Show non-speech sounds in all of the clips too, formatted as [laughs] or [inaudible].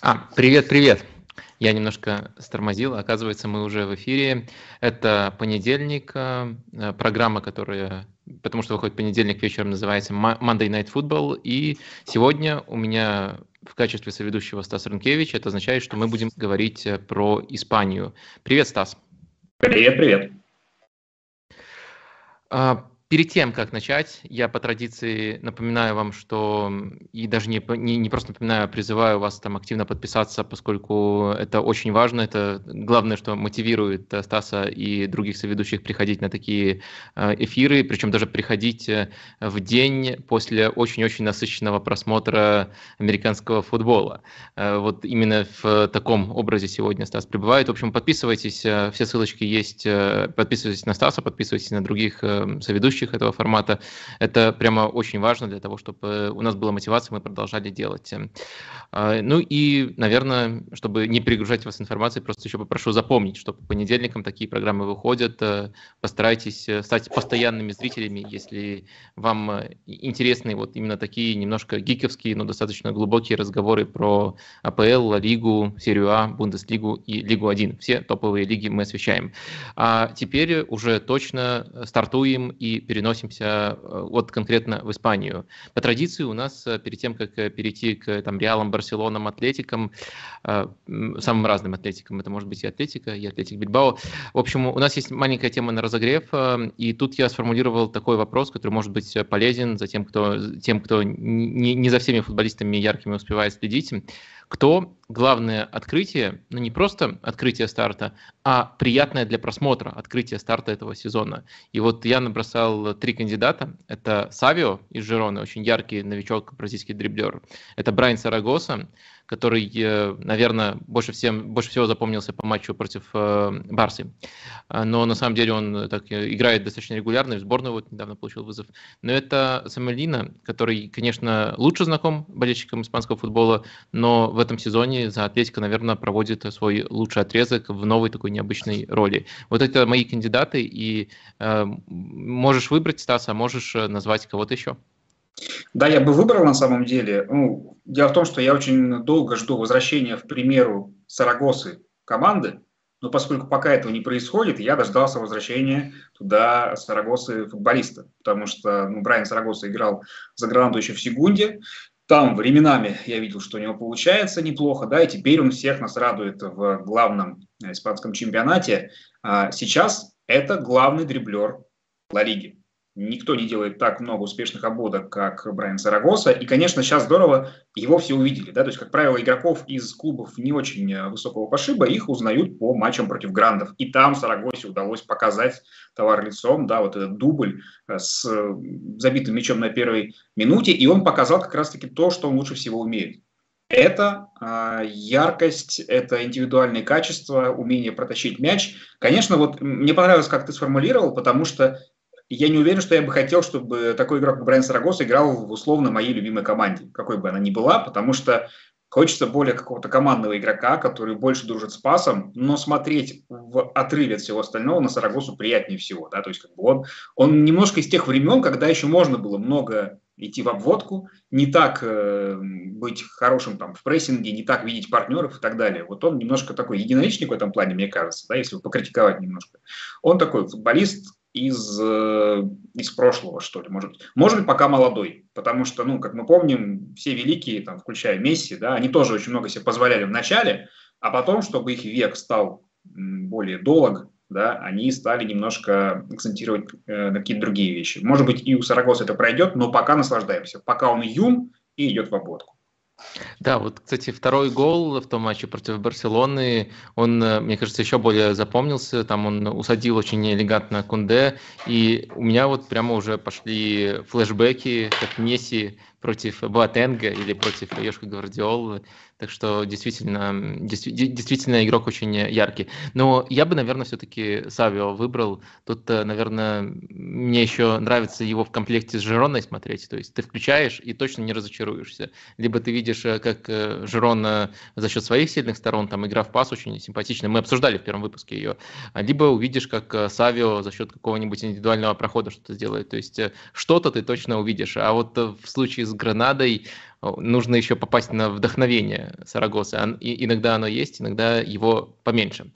А, привет, привет. Я немножко стормозил, оказывается, мы уже в эфире. Это понедельник, э, программа, которая, потому что выходит понедельник вечером, называется Monday Night Football. И сегодня у меня в качестве соведущего Стас Рынкевич. Это означает, что мы будем говорить э, про Испанию. Привет, Стас. Привет, привет. А, Перед тем, как начать, я по традиции напоминаю вам, что и даже не, не, не просто напоминаю, а призываю вас там активно подписаться, поскольку это очень важно. Это главное, что мотивирует э, Стаса и других соведущих приходить на такие э, эфиры, причем даже приходить э, в день после очень-очень насыщенного просмотра американского футбола. Вот именно в таком образе сегодня Стас пребывает. В общем, подписывайтесь, все ссылочки есть. Подписывайтесь на Стаса, подписывайтесь на других соведущих ведущих этого формата. Это прямо очень важно для того, чтобы у нас была мотивация, мы продолжали делать. А, ну и, наверное, чтобы не перегружать вас информацией, просто еще попрошу запомнить, что по понедельникам такие программы выходят. Э, постарайтесь э, стать постоянными зрителями, если вам э, интересны вот именно такие немножко гиковские, но достаточно глубокие разговоры про АПЛ, Лигу, Серию А, Бундеслигу и Лигу 1. Все топовые лиги мы освещаем. А теперь уже точно стартуем и переносимся э, вот конкретно в Испанию. По традиции у нас э, перед тем, как э, перейти к там, Реалам, Барселонам, Атлетикам, самым разным Атлетикам, это может быть и Атлетика, и Атлетик Бильбао. В общем, у нас есть маленькая тема на разогрев, и тут я сформулировал такой вопрос, который может быть полезен за тем, кто, тем, кто не, не за всеми футболистами яркими успевает следить кто главное открытие, ну не просто открытие старта, а приятное для просмотра открытие старта этого сезона. И вот я набросал три кандидата. Это Савио из Жероны, очень яркий новичок, бразильский дриблер. Это Брайан Сарагоса, который, э, наверное, больше, всем, больше всего запомнился по матчу против э, Барсы. А, но на самом деле он так играет достаточно регулярно, в сборную вот недавно получил вызов. Но это Самуэлина, который, конечно, лучше знаком болельщикам испанского футбола, но в этом сезоне за Атлетико, наверное, проводит свой лучший отрезок в новой такой необычной роли. Вот это мои кандидаты, и э, можешь выбрать Стаса, можешь э, назвать кого-то еще. Да, я бы выбрал на самом деле. Ну, дело в том, что я очень долго жду возвращения, в примеру, Сарагосы команды, но поскольку пока этого не происходит, я дождался возвращения туда Сарагосы футболиста, потому что ну, Брайан Сарагоса играл за Гранду еще в Сегунде, там временами я видел, что у него получается неплохо, да, и теперь он всех нас радует в главном испанском чемпионате. А сейчас это главный дриблер Ла Лиги. Никто не делает так много успешных обводок, как Брайан Сарагоса. И, конечно, сейчас здорово его все увидели. Да? То есть, как правило, игроков из клубов не очень э, высокого пошиба, их узнают по матчам против грандов. И там Сарагосе удалось показать товар лицом, да, вот этот дубль э, с э, забитым мячом на первой минуте. И он показал как раз-таки то, что он лучше всего умеет. Это э, яркость, это индивидуальные качества, умение протащить мяч. Конечно, вот мне понравилось, как ты сформулировал, потому что я не уверен, что я бы хотел, чтобы такой игрок, как Брайан Сарагос, играл в условно моей любимой команде, какой бы она ни была, потому что хочется более какого-то командного игрока, который больше дружит с пасом, но смотреть в отрыве от всего остального на Сарагосу приятнее всего. Да? То есть как бы он, он немножко из тех времен, когда еще можно было много идти в обводку, не так э, быть хорошим там в прессинге, не так видеть партнеров и так далее. Вот он немножко такой единоличник в этом плане, мне кажется, да, если покритиковать немножко. Он такой футболист, из, э, из прошлого, что ли, может, может быть, пока молодой, потому что, ну, как мы помним, все великие, там, включая Месси, да, они тоже очень много себе позволяли в начале, а потом, чтобы их век стал более долг, да, они стали немножко акцентировать э, на какие-то другие вещи. Может быть, и у Сарагоса это пройдет, но пока наслаждаемся, пока он юн и идет в обводку. Да, вот, кстати, второй гол в том матче против Барселоны, он, э, мне кажется, еще более запомнился. Там он усадил очень элегантно Кунде, и у меня вот прямо уже пошли флешбеки, как Месси против Буатенга или против Йошка Гвардиолы. Так что действительно, действительно игрок очень яркий. Но я бы, наверное, все-таки Савио выбрал. Тут, э, наверное, мне еще нравится его в комплекте с Жироной смотреть. То есть ты включаешь и точно не разочаруешься. Либо ты видишь, э, как э, Жирона за счет своих сильных сторон, там игра в пас очень симпатичная. Мы обсуждали в первом выпуске ее. Либо увидишь, как Савио за счет какого-нибудь индивидуального прохода что-то сделает. То есть что-то ты точно увидишь. А вот в случае с Гранадой нужно еще попасть на вдохновение Сарагосы. И иногда оно есть, иногда его поменьше.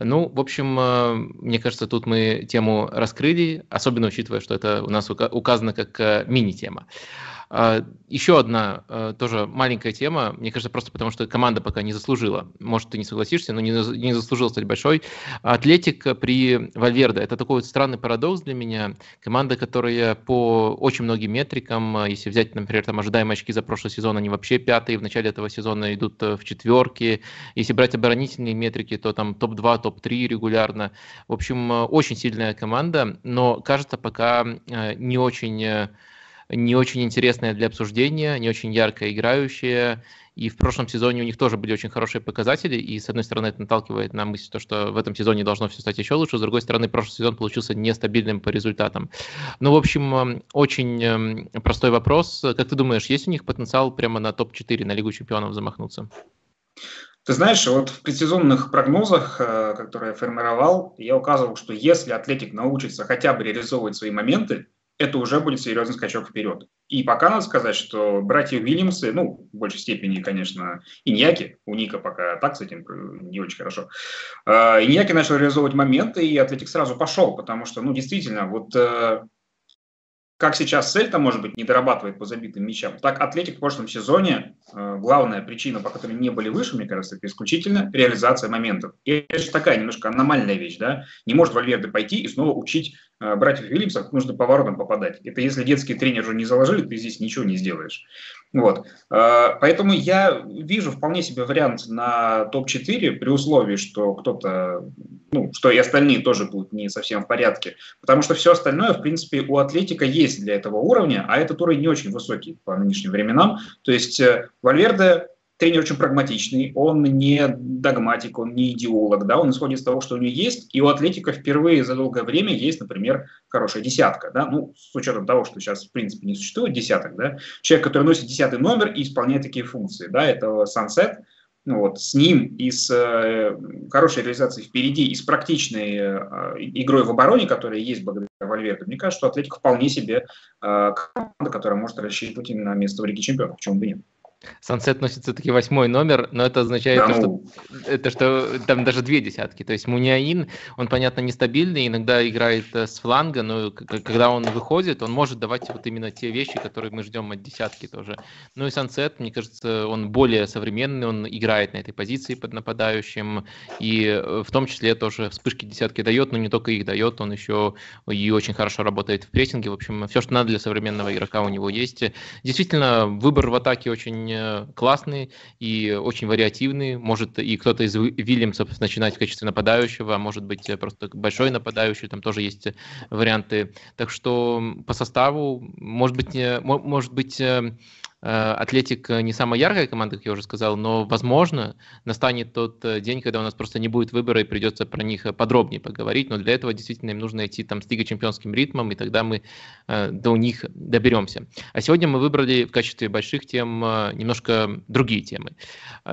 Ну, в общем, э, мне кажется, тут мы тему раскрыли, особенно учитывая, что это у нас указано как э, мини-тема. А, Еще одна э, тоже маленькая тема, мне кажется, просто потому что команда пока не заслужила. Может, ты не согласишься, но не, не заслужил стать большой. Атлетик при Вальверде. Это такой вот странный парадокс для меня. Команда, которая по очень многим метрикам, э, если взять, например, там ожидаемые очки за прошлый сезон, они вообще пятые, в начале этого сезона идут э, в четверке. Если брать оборонительные метрики, то там топ-2, топ-3 регулярно. В общем, очень сильная команда, но кажется пока не очень не очень интересная для обсуждения, не очень ярко играющая. И в прошлом сезоне у них тоже были очень хорошие показатели. И, с одной стороны, это наталкивает на мысль, то, что в этом сезоне должно все стать еще лучше. С другой стороны, прошлый сезон получился нестабильным по результатам. Ну, в общем, эм, очень эм, простой вопрос. Как ты думаешь, есть у них потенциал прямо на топ-4, на Лигу чемпионов замахнуться? Ты знаешь, вот в предсезонных прогнозах, э, которые я формировал, я указывал, что если Атлетик научится хотя бы реализовывать свои моменты, это уже будет серьезный скачок вперед. И пока надо сказать, что братья Уильямсы, ну, в большей степени, конечно, Иньяки, у Ника пока так с этим э, не очень хорошо, а, Иньяки начал реализовывать моменты, и Атлетик сразу пошел, потому что, ну, действительно, вот э, как сейчас Сельта, может быть, не дорабатывает по забитым мячам, так Атлетик в прошлом сезоне, э, главная причина, по которой не были выше, мне кажется, это исключительно реализация моментов. И это же такая немножко аномальная вещь, да? Не может Вальверде пойти и снова учить э, братьев Вильямсов, нужно поворотом попадать. Это если детский тренер уже не заложили, ты здесь ничего не сделаешь. Вот. Э, поэтому я вижу вполне себе вариант на топ-4 при условии, что кто-то, ну, что и остальные тоже будут не совсем в порядке. Потому что все остальное, в принципе, у Атлетика есть для этого уровня, а этот уровень не очень высокий по нынешним временам. То есть э, Вальверде тренер очень прагматичный, он не догматик, он не идеолог, да, он исходит из того, что у него есть, и у Атлетика впервые за долгое время есть, например, хорошая десятка, да, ну, с учетом того, что сейчас, в принципе, не существует десяток, да, человек, который носит десятый номер и исполняет такие функции, да, это Сансет, ну, вот, с ним и с э, хорошей реализацией впереди, и с практичной э, игрой в обороне, которая есть благодаря Вальверду, мне кажется, что Атлетик вполне себе э, команда, которая может рассчитывать именно на место в Лиге Чемпионов, почему бы нет. Сансет носит все-таки восьмой номер, но это означает, да, то, что, это, что там даже две десятки. То есть Муниаин, он, понятно, нестабильный, иногда играет э, с фланга, но когда он выходит, он может давать вот именно те вещи, которые мы ждем от десятки тоже. Ну и Сансет, мне кажется, он более современный, он играет на этой позиции под нападающим, и э, в том числе тоже вспышки десятки дает, но не только их дает, он еще и очень хорошо работает в прессинге. В общем, все, что надо для современного игрока у него есть. Действительно, выбор в атаке очень очень э, классный и очень вариативный. Может и кто-то из Вильямсов начинать в качестве нападающего, а может быть э, просто большой нападающий, там тоже есть варианты. Так что по составу, может быть, может быть Э, Атлетик не самая яркая команда, как я уже сказал, но, возможно, настанет тот э, день, когда у нас просто не будет выбора и придется про них подробнее поговорить, но для этого действительно им нужно идти там с Лиго чемпионским ритмом, и тогда мы э, до них доберемся. А сегодня мы выбрали в качестве больших тем немножко другие темы.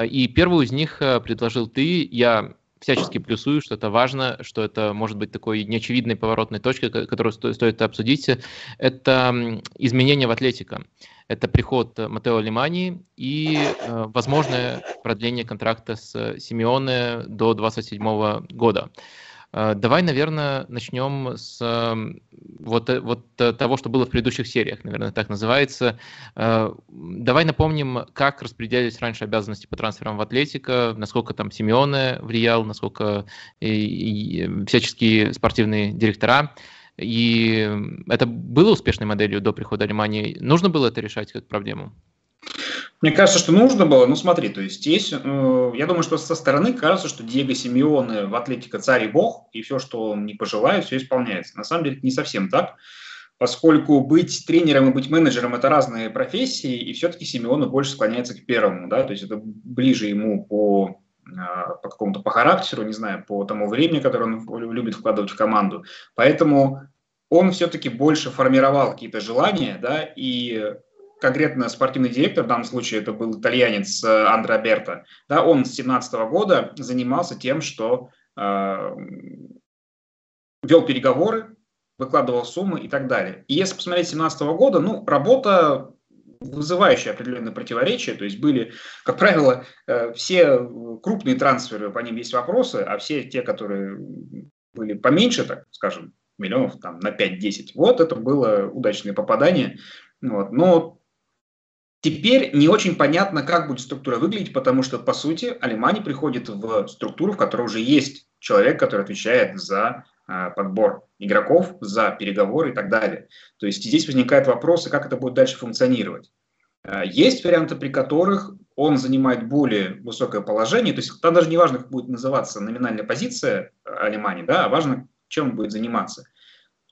И первую из них предложил ты, я всячески плюсую, что это важно, что это может быть такой неочевидной поворотной точкой, которую стоит обсудить. Это изменения в атлетика. Это приход Матео Лимани и э, возможное продление контракта с Симеоне до 2027 года. Э, давай, наверное, начнем с эм, вот, э, вот того, что было в предыдущих сериях, наверное, так называется. Давай напомним, как распределялись раньше обязанности по трансферам в Атлетика, насколько там Симеоне влиял, насколько и, и всяческие спортивные директора. И это было успешной моделью до прихода Алимании. Нужно было это решать как проблему? Мне кажется, что нужно было. Ну, смотри, то есть здесь, э, я думаю, что со стороны кажется, что Диего Симеоне в Атлетико царь и бог, и все, что он не пожелает, все исполняется. На самом деле это не совсем так. поскольку быть тренером и быть менеджером – это разные профессии, и все-таки Симеону больше склоняется к первому, да, то есть это ближе ему по по какому-то по характеру, не знаю, по тому времени, которое он любит вкладывать в команду. Поэтому он все-таки больше формировал какие-то желания, да, и конкретно спортивный директор, в данном случае это был итальянец э, Андре Берта, да, он с 17 года занимался тем, что э, вел переговоры, выкладывал суммы и так далее. И если посмотреть с 17 года, ну, работа вызывающие определенные противоречия. То есть были, как правило, э, все крупные трансферы, по ним есть вопросы, а все те, которые были поменьше, так скажем, миллионов там, на 5-10, вот это было удачное попадание. Вот. Но Теперь не очень понятно, как будет структура выглядеть, потому что, по сути, Алимани приходит в структуру, в которой уже есть человек, который отвечает за подбор игроков, за переговоры и так далее. То есть здесь возникает вопрос, как это будет дальше функционировать. Э, есть варианты, при которых он занимает более высокое положение, то есть там даже не важно, как будет называться номинальная позиция Алимани, да, а важно, чем он будет заниматься.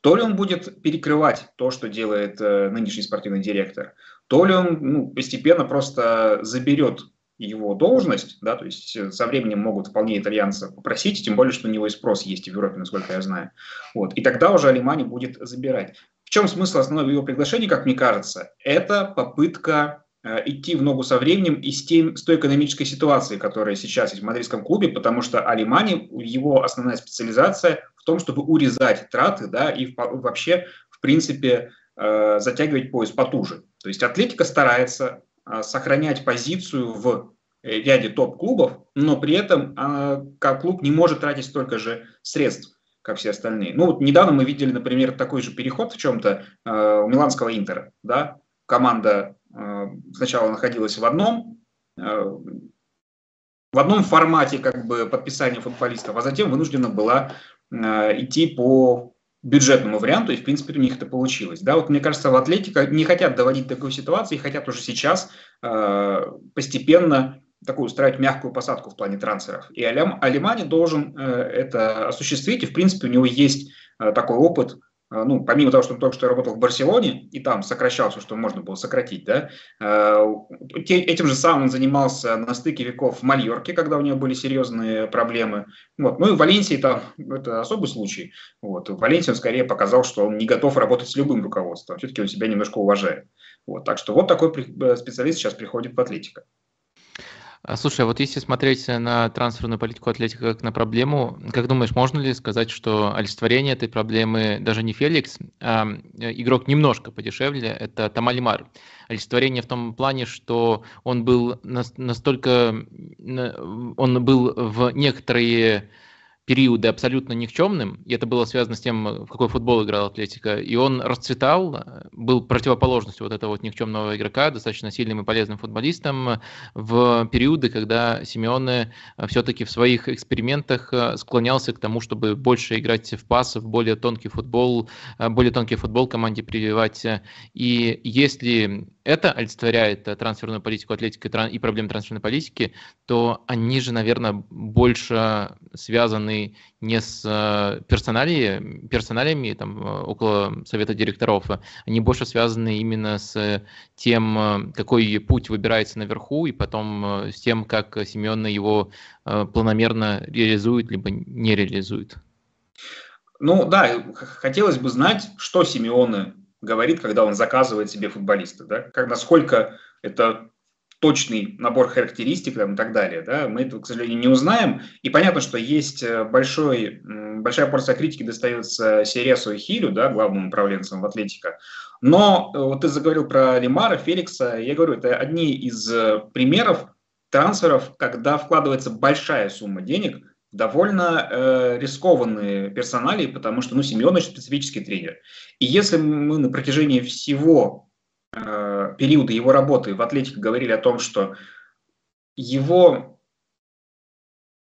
То ли он будет перекрывать то, что делает э, нынешний спортивный директор, то ли он ну, постепенно просто заберет его должность, да, то есть э, со временем могут вполне итальянца попросить, тем более, что у него и спрос есть в Европе, насколько я знаю. Вот. И тогда уже Алимани будет забирать. В чем смысл основного его приглашения, как мне кажется? Это попытка э, идти в ногу со временем и с, тем, с той экономической ситуацией, которая сейчас есть в мадридском клубе, потому что Алимани, его основная специализация в том, чтобы урезать траты, да, и вообще, в принципе, э, затягивать пояс потуже. То есть Атлетика старается э, сохранять позицию в ряде топ-клубов, но при этом э, как клуб не может тратить столько же средств, как все остальные. Ну вот недавно мы видели, например, такой же переход в чем-то э, у Миланского Интера. Да? Команда э, сначала находилась в одном, э, в одном формате как бы подписания футболистов, а затем вынуждена была э, идти по бюджетному варианту, и, в принципе, у них это получилось. Да, вот мне кажется, в Атлетико не хотят доводить такую ситуацию, и хотят уже сейчас э, постепенно такую устраивать мягкую посадку в плане трансферов. И Алим, Алимани должен э, это осуществить, и, в принципе, у него есть э, такой опыт а, ну, помимо того, что он только что работал в Барселоне, и там сокращал все, что можно было сократить, да, а, этим же самым он занимался на стыке веков в Мальорке, когда у него были серьезные проблемы. Вот. Ну и в Валенсии там это особый случай. Вот. В Валенсии он скорее показал, что он не готов работать с любым руководством, все-таки он себя немножко уважает. Вот. Так что вот такой э, специалист сейчас приходит в Атлетико. А, слушай, а вот если смотреть на трансферную политику Атлетика как на проблему, как думаешь, можно ли сказать, что олицетворение этой проблемы даже не Феликс, а игрок немножко подешевле, это Тамалимар. Олицетворение в том плане, что он был настолько, он был в некоторые периоды абсолютно никчемным, и это было связано с тем, в какой футбол играл Атлетика, и он расцветал, был противоположностью вот этого вот никчемного игрока, достаточно сильным и полезным футболистом в периоды, когда Симеоне все-таки в своих экспериментах склонялся к тому, чтобы больше играть в пас, в более тонкий футбол, более тонкий футбол команде прививать. И если это олицетворяет трансферную политику Атлетики и проблемы трансферной политики, то они же, наверное, больше связаны связаны не с э, персоналиями, персоналиями там, э, около совета директоров, они больше связаны именно с тем, э, какой путь выбирается наверху, и потом с тем, как Семен его планомерно реализует, либо не реализует. Ну да, хотелось бы знать, что Симеоне говорит, когда он заказывает себе футболиста, да? как, насколько это точный набор характеристик там, и так далее. Да? Мы этого, к сожалению, не узнаем. И понятно, что есть э, большой, большая порция критики достается Сересу и Хилю, да, главным управленцам в Атлетика. Но э, вот ты заговорил про Лимара, Феликса. Я говорю, это одни из э, примеров трансферов, когда вкладывается большая сумма денег в довольно э, рискованные персонали, потому что ну, Семен очень специфический тренер. И если мы на протяжении всего э, периода его работы в Атлетике говорили о том, что его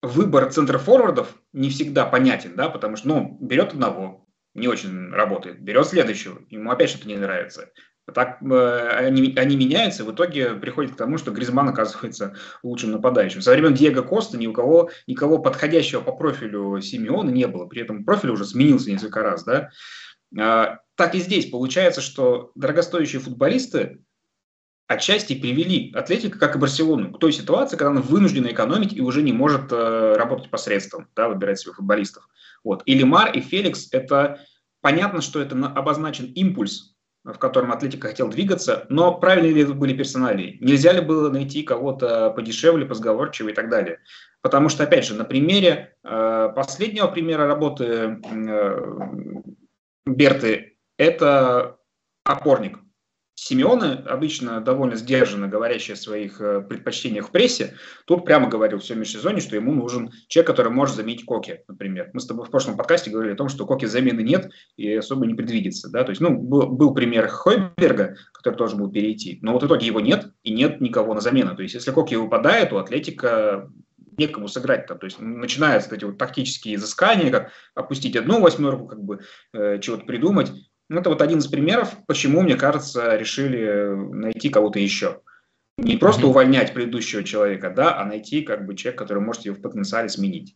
выбор центр-форвардов не всегда понятен, да, потому что, ну, берет одного, не очень работает, берет следующего, ему опять что-то не нравится. Так э, они, они меняются, в итоге приходит к тому, что Гризман оказывается лучшим нападающим. Со времен Диего Коста ни у кого никого подходящего по профилю Симеона не было. При этом профиль уже сменился несколько раз, да. Так и здесь получается, что дорогостоящие футболисты отчасти привели Атлетико, как и Барселону, к той ситуации, когда она вынуждена экономить и уже не может э, работать посредством, да, выбирать себе футболистов. Вот. И Лемар, и Феликс – это понятно, что это обозначен импульс, в котором Атлетика хотел двигаться, но правильные ли это были персоналии? Нельзя ли было найти кого-то подешевле, позговорчивее и так далее? Потому что, опять же, на примере э, последнего примера работы э, Берты – это опорник – Симеоны, обычно довольно сдержанно говорящий о своих э, предпочтениях в прессе, тут прямо говорил в межсезонье, что ему нужен человек, который может заменить Коки, например. Мы с тобой в прошлом подкасте говорили о том, что Коки замены нет и особо не предвидится. Да? То есть, ну, был, был пример Хойберга, который тоже был перейти, но вот в итоге его нет, и нет никого на замену. То есть, если Коки выпадает, у Атлетика некому сыграть там. То есть начинаются эти вот тактические изыскания, как опустить одну восьмерку, как бы э, чего-то придумать. Ну, это вот один из примеров, почему, мне кажется, решили найти кого-то еще. Не просто увольнять предыдущего человека, да, а найти как бы человека, который может ее в потенциале сменить.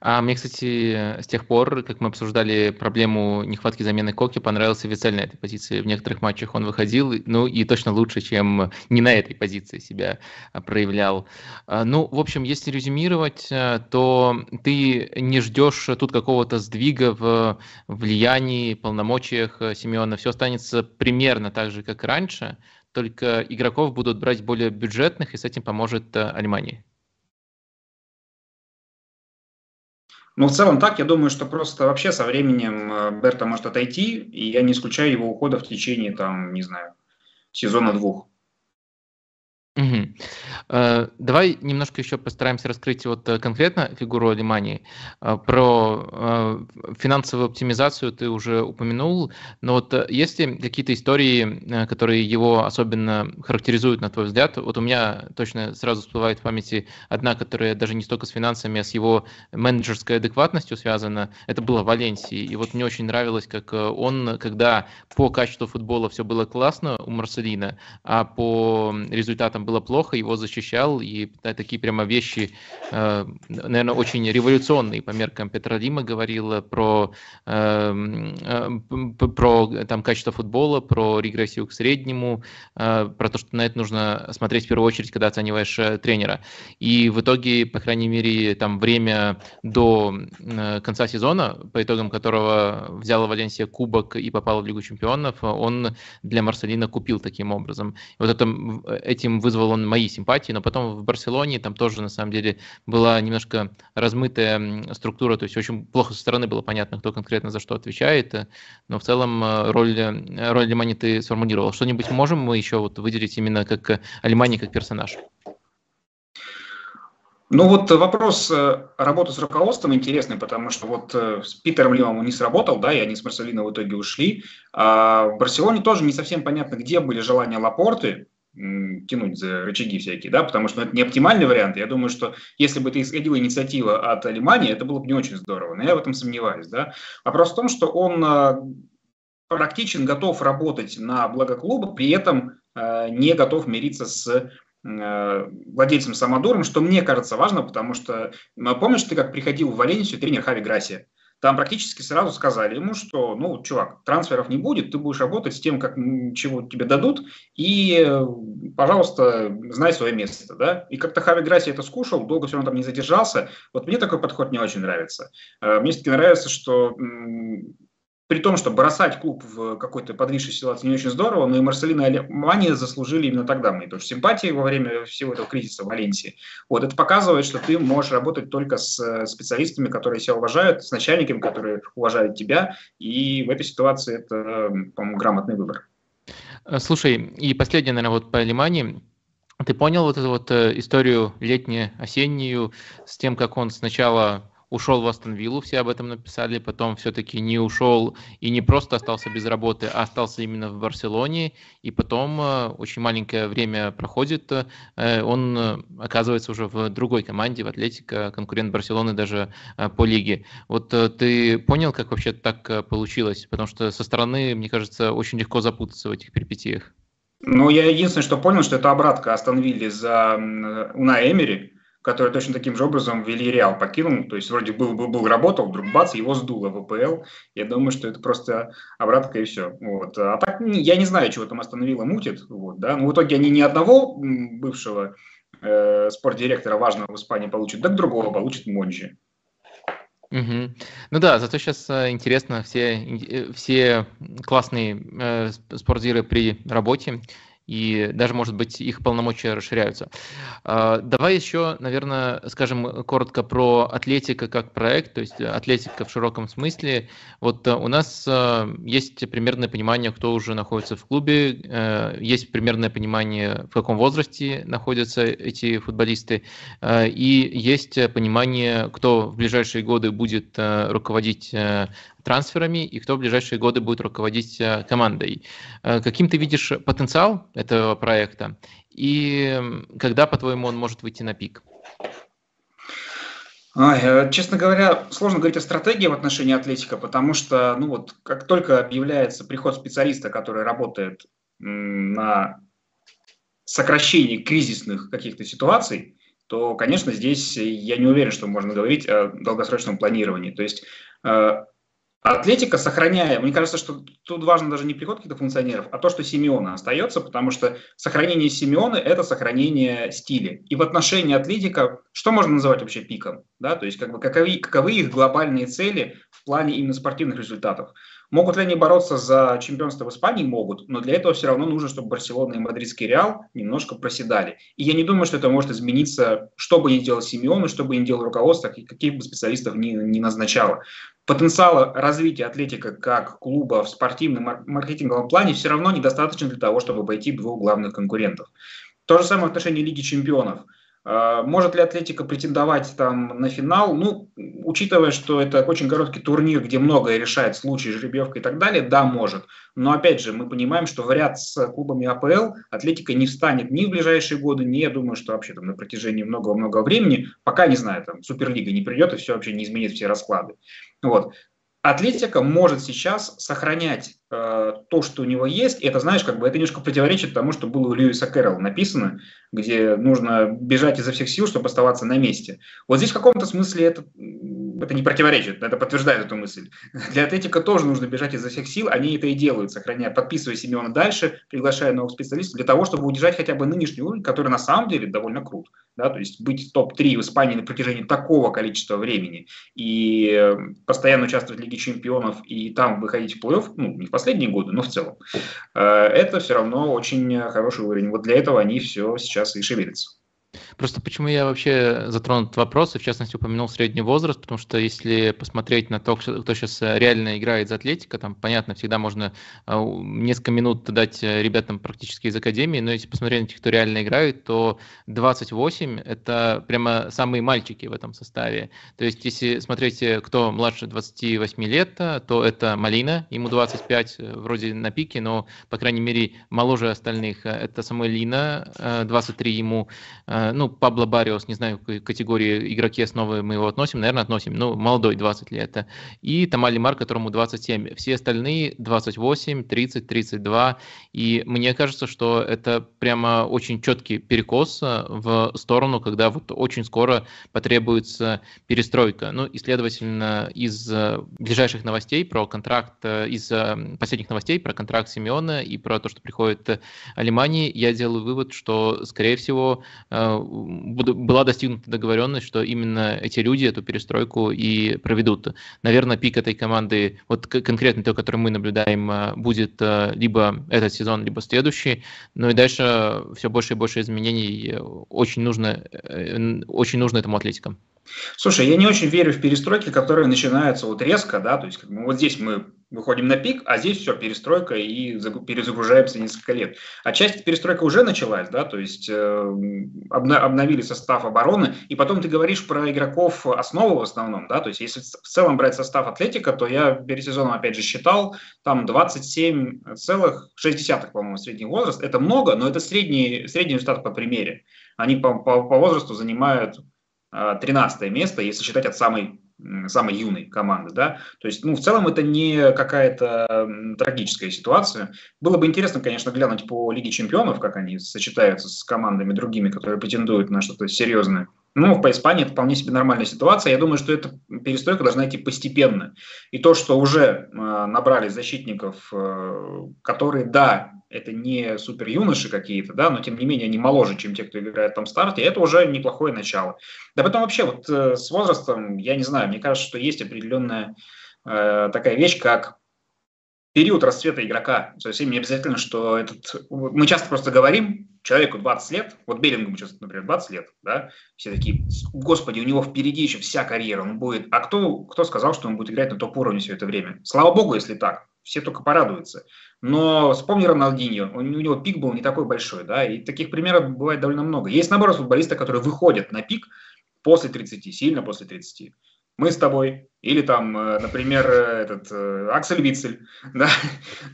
А мне, кстати, с тех пор, как мы обсуждали проблему нехватки замены Коки, понравился Вицель на этой позиции. В некоторых матчах он выходил, ну и точно лучше, чем не на этой позиции себя а, проявлял. А, ну, в общем, если резюмировать, а, то ты не ждешь тут какого-то сдвига в влиянии, полномочиях Семена. Все останется примерно так же, как раньше, только игроков будут брать более бюджетных, и с этим поможет Альмания. Ну, в целом так, я думаю, что просто вообще со временем э, Берта может отойти, и я не исключаю его ухода в течение, там, не знаю, сезона двух. Угу. Давай немножко еще постараемся раскрыть вот э, конкретно фигуру Алимании. Э, про финансовую оптимизацию ты уже упомянул, но вот есть ли какие-то истории, которые его особенно характеризуют, на твой взгляд? Вот у меня точно сразу всплывает в памяти одна, которая даже не столько с финансами, а с его менеджерской адекватностью связана. Это было в Валенсии, и вот мне очень нравилось, как он, когда по качеству футбола все было классно у Марселина, а по результатам было плохо, его защищал, и да, такие прямо вещи, э, наверное, очень революционные по меркам Петролима говорил про, э, э, про там, качество футбола, про регрессию к среднему, э, про то, что на это нужно смотреть в первую очередь, когда оцениваешь э, тренера. И в итоге, по крайней мере, там время до э, конца сезона, по итогам которого взяла Валенсия кубок и попала в Лигу чемпионов, он для Марселина купил таким образом. И вот это, этим вызвал вызвал он мои симпатии, но потом в Барселоне там тоже на самом деле была немножко размытая структура, то есть очень плохо со стороны было понятно, кто конкретно за что отвечает, э, но в целом э, роль, э, роль Алимани ты сформулировал. Что-нибудь можем мы еще вот выделить именно как Алимани как персонаж? Ну вот вопрос работы с руководством интересный, потому что вот с Питером Лимом он не сработал, да, и они с Марселино в итоге ушли. А в Барселоне тоже не совсем понятно, где были желания Лапорты, тянуть за рычаги всякие, да, потому что ну, это не оптимальный вариант. Я думаю, что если бы это исходила инициатива от Алимании, это было бы не очень здорово, но я в этом сомневаюсь, да. Вопрос в том, что он а, практичен, готов работать на благо клуба, при этом а, не готов мириться с а, владельцем Самодуром, что мне кажется важно, потому что помнишь, ты как приходил в Валенсию тренер Хави Грасия? Там практически сразу сказали ему, что, ну, чувак, трансферов не будет, ты будешь работать с тем, как, чего тебе дадут, и, пожалуйста, знай свое место, да. И как-то Хави Грасси это скушал, долго все равно там не задержался. Вот мне такой подход не очень нравится. Э, мне все-таки нравится, что при том, что бросать клуб в какой-то подвисшей ситуации не очень здорово, но и Марселина и Алемания заслужили именно тогда мои тоже симпатии во время всего этого кризиса в Валенсии. Вот это показывает, что ты можешь работать только с э, специалистами, которые себя уважают, с начальниками, которые уважают тебя, и в этой ситуации это, по-моему, грамотный выбор. Э, слушай, и последнее, наверное, вот по Алимании. Ты понял вот эту вот э, историю летнюю-осеннюю с тем, как он сначала ушел в Астон Виллу, все об этом написали, потом все-таки не ушел и не просто остался без работы, а остался именно в Барселоне, и потом э, очень маленькое время проходит, э, он э, оказывается уже в другой команде, в Атлетико, конкурент Барселоны даже по лиге. Вот ты понял, как вообще так получилось? Потому что со стороны, мне кажется, очень легко запутаться в этих перипетиях. Ну, я единственное, что понял, что это обратка Астон Вилли за Уна Эмери, который точно таким же образом Вильяреал покинул, то есть вроде был, был, был работал, вдруг бац, его сдуло в АПЛ. Я думаю, что это просто обратка и все. Вот. А так я не знаю, чего там остановило мутит. Вот, да? Но в итоге они ни одного бывшего э, спортдиректора важного в Испании получат, так другого получит Мончи. Угу. Ну да, зато сейчас э, интересно все, э, все классные э, спортзиры при работе и даже, может быть, их полномочия расширяются. А, давай еще, наверное, скажем коротко про Атлетика как проект, то есть Атлетика в широком смысле. Вот э, у нас э, есть примерное понимание, кто уже находится в клубе, э, есть примерное понимание, в каком возрасте находятся эти футболисты, и есть понимание, кто в ближайшие годы будет руководить трансферами и кто в ближайшие годы будет руководить э, командой. Э, каким ты видишь потенциал этого проекта и когда, по-твоему, он может выйти на пик? Э, честно говоря, сложно говорить о стратегии в отношении Атлетика, потому что, ну вот, как только объявляется приход специалиста, который работает на сокращении кризисных каких-то ситуаций, то, конечно, здесь я не уверен, что можно говорить о долгосрочном планировании. То есть Атлетика, сохраняя, мне кажется, что тут важно даже не приход каких-то функционеров, а то, что Симеона остается, потому что сохранение Симеона – это сохранение стиля. И в отношении Атлетика, что можно называть вообще пиком? Да? То есть как бы, каковы, каковы их глобальные цели в плане именно спортивных результатов? Могут ли они бороться за чемпионство в Испании? Могут, но для этого все равно нужно, чтобы Барселона и Мадридский Реал немножко проседали. И я не думаю, что это может измениться, что бы ни делал Симеон, что бы ни делал руководство, каких бы специалистов ни, ни назначало потенциала развития Атлетика как клуба в спортивном маркетинговом плане все равно недостаточно для того, чтобы обойти двух главных конкурентов. То же самое в отношении Лиги чемпионов – может ли Атлетика претендовать там на финал? Ну, учитывая, что это очень короткий турнир, где многое решает случай, жеребьевка и так далее, да, может. Но опять же, мы понимаем, что в ряд с клубами АПЛ Атлетика не встанет ни в ближайшие годы, ни, я думаю, что вообще там на протяжении многого-многого времени, пока, не знаю, там Суперлига не придет и все вообще не изменит все расклады. Вот. Атлетика может сейчас сохранять э, то, что у него есть. И это, знаешь, как бы это немножко противоречит тому, что было у Льюиса Кэрролла написано, где нужно бежать изо всех сил, чтобы оставаться на месте. Вот здесь в каком-то смысле это это не противоречит, это подтверждает эту мысль. Для Атлетика тоже нужно бежать изо всех сил, они это и делают, сохраняя, подписывая Симеона дальше, приглашая новых специалистов, для того, чтобы удержать хотя бы нынешний уровень, который на самом деле довольно крут. Да, то есть быть топ-3 в Испании на протяжении такого количества времени и э, постоянно участвовать в Лиге Чемпионов и там выходить в плей-офф, ну, не в последние годы, но в целом, э, это все равно очень хороший уровень. Вот для этого они все сейчас и шевелятся. Просто почему я вообще затронул этот вопрос, и в частности упомянул средний возраст, потому что если посмотреть на то, кто сейчас э, реально играет за Атлетика, там, понятно, всегда можно э, несколько минут дать э, ребятам практически из Академии, но если посмотреть на тех, кто реально играет, то 28 – это прямо самые мальчики в этом составе. То есть если смотреть, кто младше 28 лет, то это Малина, ему 25, вроде на пике, но, по крайней мере, моложе остальных. Это Самуэлина, 23 ему, ну, Пабло Бариос, не знаю, какой категории игроки основы мы его относим, наверное, относим, ну, молодой, 20 лет. И Тамали Мар, которому 27. Все остальные 28, 30, 32. И мне кажется, что это прямо очень четкий перекос э, в сторону, когда вот очень скоро потребуется перестройка. Ну и, следовательно, из э, ближайших новостей про контракт, э, из последних новостей про контракт Симеона и про то, что приходит Алимани, я делаю вывод, что, скорее всего, была достигнута договоренность, что именно эти люди эту перестройку и проведут. Наверное, пик этой команды, вот конкретно то, который мы наблюдаем, а, будет а, либо этот сезон, либо следующий. Но и дальше все больше и больше изменений очень нужно, э, очень нужно этому атлетикам. Слушай, я не очень верю в перестройки, которые начинаются вот резко, да, то есть как бы, вот здесь мы выходим на пик, а здесь все, перестройка и перезагружаемся несколько лет. А часть перестройка уже началась, да, то есть э, обна обновили состав обороны, и потом ты говоришь про игроков основы в основном, да, то есть если в целом брать состав Атлетика, то я перед сезоном опять же считал, там 27,6, по-моему, средний возраст, это много, но это средний, средний результат по примере. Они по, по, по возрасту занимают 13 э, место, если считать от самой самой юной команды, да, то есть, ну, в целом это не какая-то трагическая ситуация. Было бы интересно, конечно, глянуть по Лиге Чемпионов, как они сочетаются с командами другими, которые претендуют на что-то серьезное Ну, по Испании это вполне себе нормальная ситуация. Я думаю, что эта перестройка должна идти постепенно. И то, что уже э, набрали защитников, э, которые, да, это не супер юноши какие-то, да, но тем не менее они моложе, чем те, кто играет там в старте, это уже неплохое начало. Да потом вообще вот э, с возрастом, я не знаю, мне кажется, что есть определенная э, такая вещь, как период расцвета игрока. Совсем не обязательно, что этот... Мы часто просто говорим, человеку 20 лет, вот Беллингому сейчас, например, 20 лет, да, все такие, господи, у него впереди еще вся карьера, он будет... А кто, кто сказал, что он будет играть на топ-уровне все это время? Слава богу, если так, все только порадуются. Но вспомни Роналдиньо, у, него пик был не такой большой, да, и таких примеров бывает довольно много. Есть, наоборот, футболисты, которые выходят на пик после 30, сильно после 30 мы с тобой, или там, э, например, э, этот э, Аксель Вицель, [laughs] да,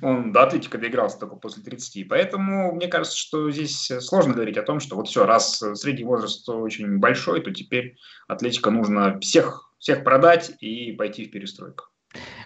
он до Атлетика доигрался только после 30, поэтому мне кажется, что здесь сложно говорить о том, что вот все, раз средний возраст очень большой, то теперь Атлетика нужно всех, всех продать и пойти в перестройку.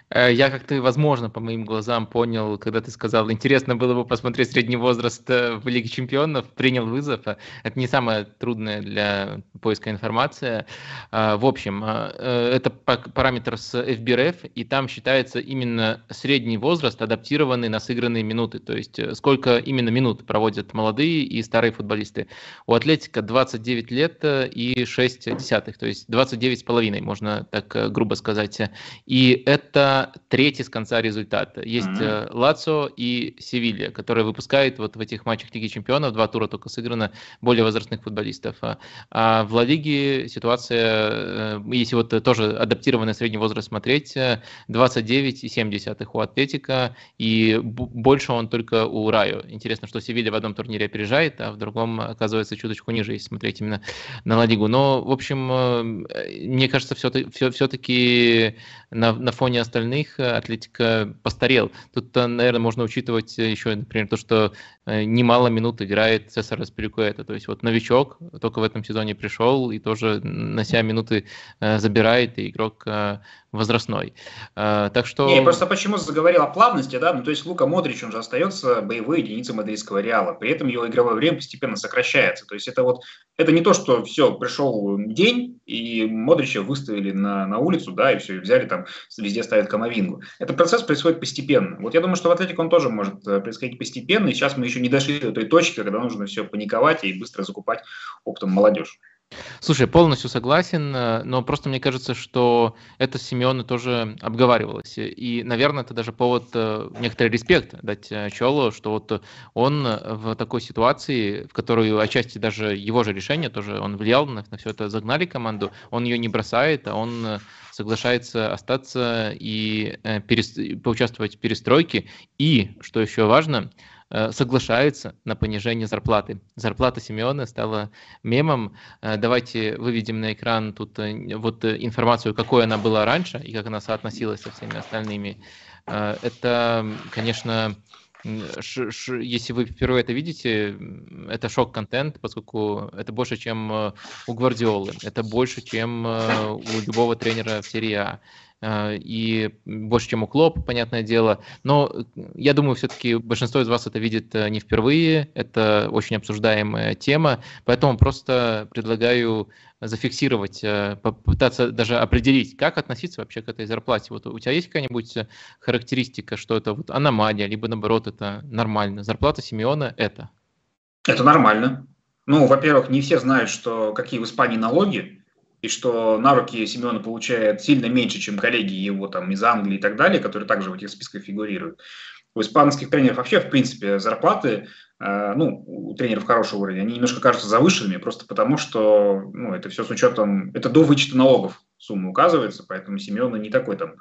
Э, я как-то, возможно, по моим глазам понял, когда ты сказал, интересно было бы посмотреть средний возраст э, в Лиге Чемпионов, принял вызов. Это не самое трудное для поиска информации. В общем, э, это параметр с FBRF, и там считается именно средний возраст, адаптированный на сыгранные минуты. То есть сколько именно минут проводят молодые и старые футболисты. У Атлетика 29 лет и 6 десятых, то есть 29 с половиной, можно так грубо сказать. И это третий с конца результат. Есть mm-hmm. Лацо и Севилья, которые выпускают вот в этих матчах Лиги Чемпионов, два тура только сыграно, более возрастных футболистов. А, а в Ла Лиге ситуация, э, если вот тоже адаптированный средний возраст смотреть, 29,7 э, у Атлетика, и больше он только у Раю. Интересно, что Севилья в одном турнире опережает, а в другом оказывается чуточку ниже, если смотреть именно на Ла Лигу. Но, в общем, мне кажется, все-таки, все-таки на, на фоне остальных остальных э, Атлетика постарел. Тут, э, наверное, можно учитывать э, еще, например, то, что немало минут играет Цесар Распеликуэта. То есть вот новичок только в этом сезоне пришел и тоже на себя минуты забирает, и игрок возрастной. А, так что... Не, просто почему заговорил о плавности, да, ну то есть Лука Модрич, он же остается боевой единицей мадридского Реала, при этом его игровое время постепенно сокращается, то есть это вот, это не то, что все, пришел день, и Модрича выставили на, на улицу, да, и все, и взяли там, везде ставят Камовингу. Этот процесс происходит постепенно. Вот я думаю, что в Атлетике он тоже может э, происходить постепенно, и сейчас мы еще не дошли до той точки, когда нужно все паниковать и быстро закупать оптом молодежь. Слушай, полностью согласен, э, но просто мне кажется, что это с Симеоне тоже обговаривалось. И, наверное, это даже повод э, некоторый респект дать э, Чолу, что вот он в такой ситуации, в которую отчасти даже его же решение тоже он влиял на, на все это, загнали команду, он ее не бросает, а он соглашается остаться и перес, поучаствовать в перестройке. И, что еще важно, соглашаются на понижение зарплаты. Зарплата Симеона стала мемом. Э, давайте выведем на экран тут э, вот информацию, какой она была раньше и как она соотносилась со всеми остальными. Это, конечно, если вы впервые это видите, это шок-контент, поскольку это больше, чем у Гвардиолы, это больше, чем у любого тренера в серии А. Э, и больше, чем у Клоп, понятное дело. Но я думаю, все-таки большинство из вас это видит э, не впервые, это очень обсуждаемая тема, поэтому просто предлагаю зафиксировать, э, попытаться даже определить, как относиться вообще к этой зарплате. Вот у тебя есть какая-нибудь характеристика, что это вот аномалия, либо наоборот это нормально? Зарплата Симеона это? Это нормально. Ну, во-первых, не все знают, что какие в Испании налоги, и что на руки Семена получает сильно меньше, чем коллеги его там из Англии и так далее, которые также в этих списках фигурируют. У испанских тренеров вообще, в принципе, зарплаты, э, ну, у тренеров хорошего уровня, они немножко кажутся завышенными, просто потому что, ну, это все с учетом, это до вычета налогов сумма указывается, поэтому Семена не такой там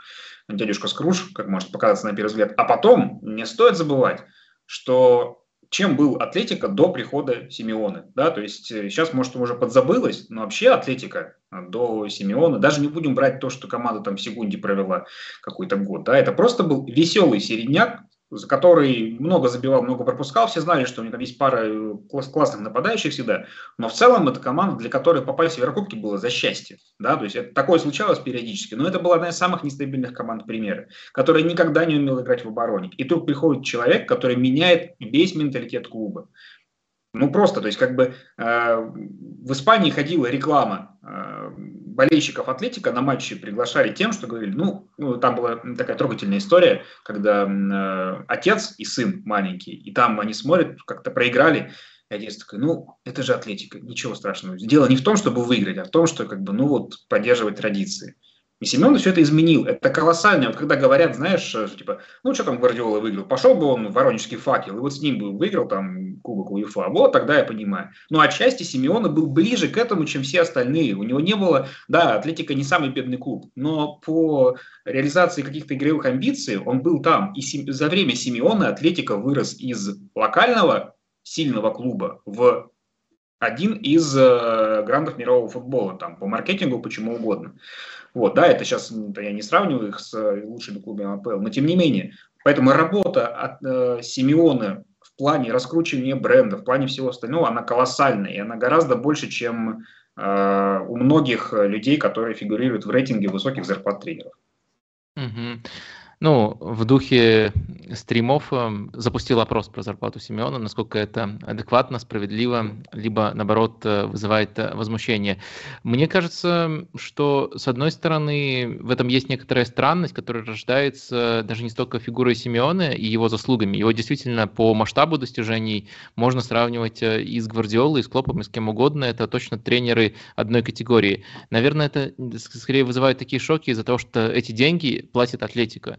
дядюшка Скруш, как может показаться на первый взгляд. А потом не стоит забывать, что чем был Атлетика до прихода Симеона. Да? То есть сейчас, э, может, уже подзабылось, но вообще Атлетика э, до Симеона, даже не будем брать то, что команда там в секунде провела какой-то год, да, это просто был веселый середняк, за который много забивал, много пропускал. Все знали, что у них там есть пара э, класс, классных нападающих всегда. Но в целом это команда, для которой попасть в Еврокубки было за счастье. Да? То есть это, такое случалось периодически. Но это была одна из самых нестабильных команд примера, которая никогда не умела играть в обороне. И тут приходит человек, который меняет весь менталитет клуба. Ну просто, то есть как бы э, в Испании ходила реклама э, болельщиков Атлетика на матчи приглашали тем, что говорили, ну, ну там была такая трогательная история, когда э, отец и сын маленький, и там они смотрят, как-то проиграли, и отец такой, ну, это же Атлетика, ничего страшного. Дело не в том, чтобы выиграть, а в том, что как бы, ну вот, поддерживать традиции. И Семен все это изменил. Это колоссально. Вот когда говорят, знаешь, что, типа, ну что там Гвардиола выиграл? Пошел бы он в Воронежский факел, и вот с ним бы выиграл там Кубок УЕФА. Вот тогда я понимаю. Но отчасти Симеона был ближе к этому, чем все остальные. У него не было, да, Атлетика не самый бедный клуб, но по реализации каких-то игровых амбиций он был там. И за время Симеона Атлетика вырос из локального сильного клуба в один из э, грандов мирового футбола, там, по маркетингу, почему угодно. Вот, да, это сейчас я не сравниваю их с э, лучшими клубами АПЛ, но тем не менее. Поэтому работа от э, Симеона в плане раскручивания бренда, в плане всего остального, она колоссальная, и она гораздо больше, чем э, у многих людей, которые фигурируют в рейтинге высоких зарплат тренеров. Угу. Ну, в духе стримов эм, запустил опрос про зарплату Симеона, насколько это адекватно, справедливо, либо, наоборот, э, вызывает э, возмущение. Мне кажется, что, с одной стороны, в этом есть некоторая странность, которая рождается даже не столько фигурой Симеона и его заслугами. Его действительно по масштабу достижений можно сравнивать э, и с Гвардиолой, и с Клопом, и с кем угодно. Это точно тренеры одной категории. Наверное, это скорее вызывает такие шоки из-за того, что эти деньги платит Атлетика.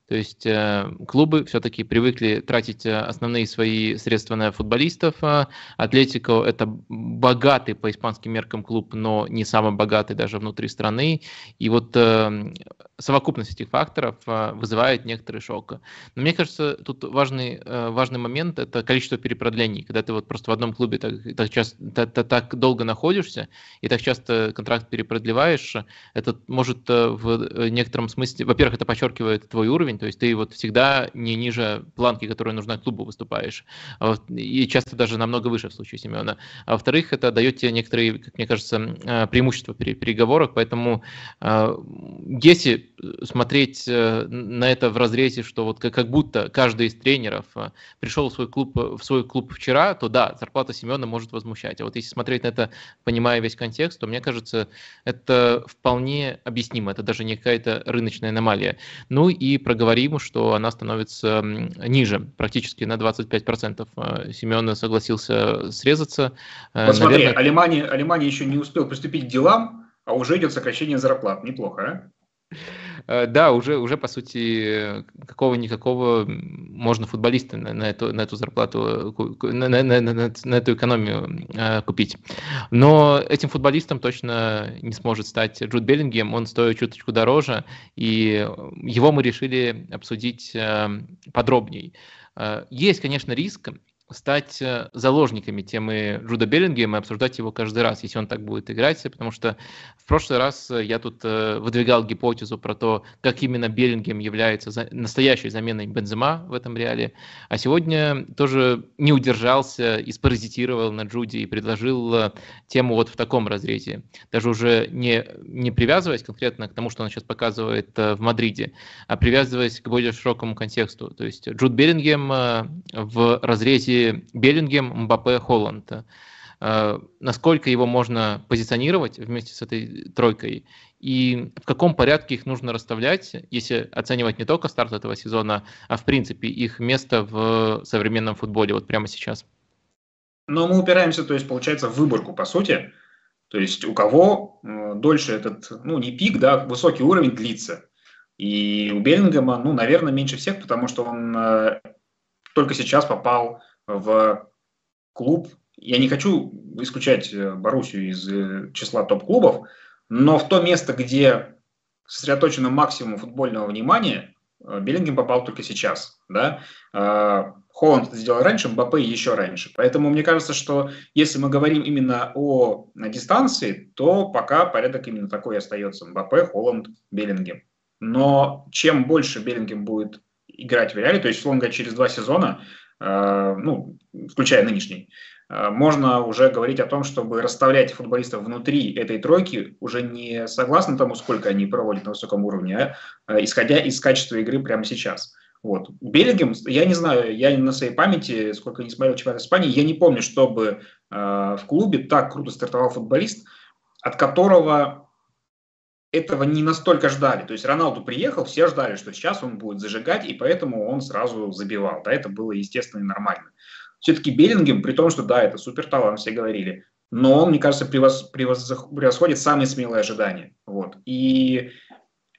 То есть э, клубы все-таки привыкли тратить э, основные свои средства на футболистов. Э, Атлетико это богатый по испанским меркам клуб, но не самый богатый даже внутри страны. И вот совокупность этих факторов вызывает некоторый шок. Но мне кажется, тут важный, важный момент – это количество перепродлений. Когда ты вот просто в одном клубе так, так, часто, так, так долго находишься и так часто контракт перепродлеваешь, это может в некотором смысле, во-первых, это подчеркивает твой уровень, то есть ты вот всегда не ниже планки, которая нужна клубу, выступаешь. А и часто даже намного выше в случае Семена. А во-вторых, это дает тебе некоторые, как мне кажется, а, преимущества при переговорах. Поэтому а, если смотреть э, на это в разрезе, что вот как будто каждый из тренеров пришел в свой клуб, в свой клуб вчера, то да, зарплата Семена может возмущать. А вот если смотреть на это, понимая весь контекст, то мне кажется, это вполне объяснимо. Это даже не какая-то рыночная аномалия. Ну и проговорить говорим, что она становится ниже, практически на 25%. Э, Семен согласился срезаться. Э, вот смотри, Наверное... Алимания, Алимания еще не успел приступить к делам, а уже идет сокращение зарплат. Неплохо, а? Э, да, уже, уже по сути, какого-никакого можно футболиста на, на, эту, на эту зарплату, на, на, на, на эту экономию э, купить. Но этим футболистом точно не сможет стать Джуд Беллингем, он стоит чуточку дороже, и его мы решили обсудить э, подробней. Есть, конечно, риск, стать э, заложниками темы Джуда Беллингема и обсуждать его каждый раз, если он так будет играть, потому что в прошлый раз э, я тут э, выдвигал гипотезу про то, как именно Беллингем является настоящей заменой Бензема в этом реале, а сегодня тоже не удержался и спаразитировал на Джуди и предложил тему вот в таком разрезе, даже уже не, не привязываясь конкретно к тому, что он сейчас показывает в Мадриде, а привязываясь к более широкому контексту, то есть Джуд Беллингем в разрезе Беллингем, Мбаппе, Холланд. Э, насколько его можно позиционировать вместе с этой тройкой и в каком порядке их нужно расставлять, если оценивать не только старт этого сезона, а в принципе их место в современном футболе вот прямо сейчас? Но мы упираемся, то есть получается в выборку по сути, то есть у кого э, дольше этот, ну не пик, да, высокий уровень длится. И у Беллингема, ну, наверное, меньше всех, потому что он э, только сейчас попал в клуб. Я не хочу исключать э, Боруссию из э, числа топ-клубов, но в то место, где сосредоточено максимум футбольного внимания, э, Беллингем попал только сейчас. Да? Холланд это сделал раньше, Мбаппе еще раньше. Поэтому мне кажется, что если мы говорим именно о дистанции, то пока порядок именно такой остается. Мбаппе, Холланд, Беллингем. Но чем больше Беллингем будет играть в реале, то есть, условно говоря, через два сезона ну, включая нынешний, э, можно уже говорить о том, чтобы расставлять футболистов внутри этой тройки уже не согласно тому, сколько они проводят на высоком уровне, а исходя из качества игры прямо сейчас. Вот. Беллингем, я не знаю, я на своей памяти, сколько не смотрел чемпионат Испании, я не помню, чтобы э, в клубе так круто стартовал футболист, от которого этого не настолько ждали. То есть Роналду приехал, все ждали, что сейчас он будет зажигать, и поэтому он сразу забивал. Да, это было естественно и нормально. Все-таки Беллингем, при том, что да, это супер талант, все говорили, но он, мне кажется, превос, превос, превосходит самые смелые ожидания. Вот. И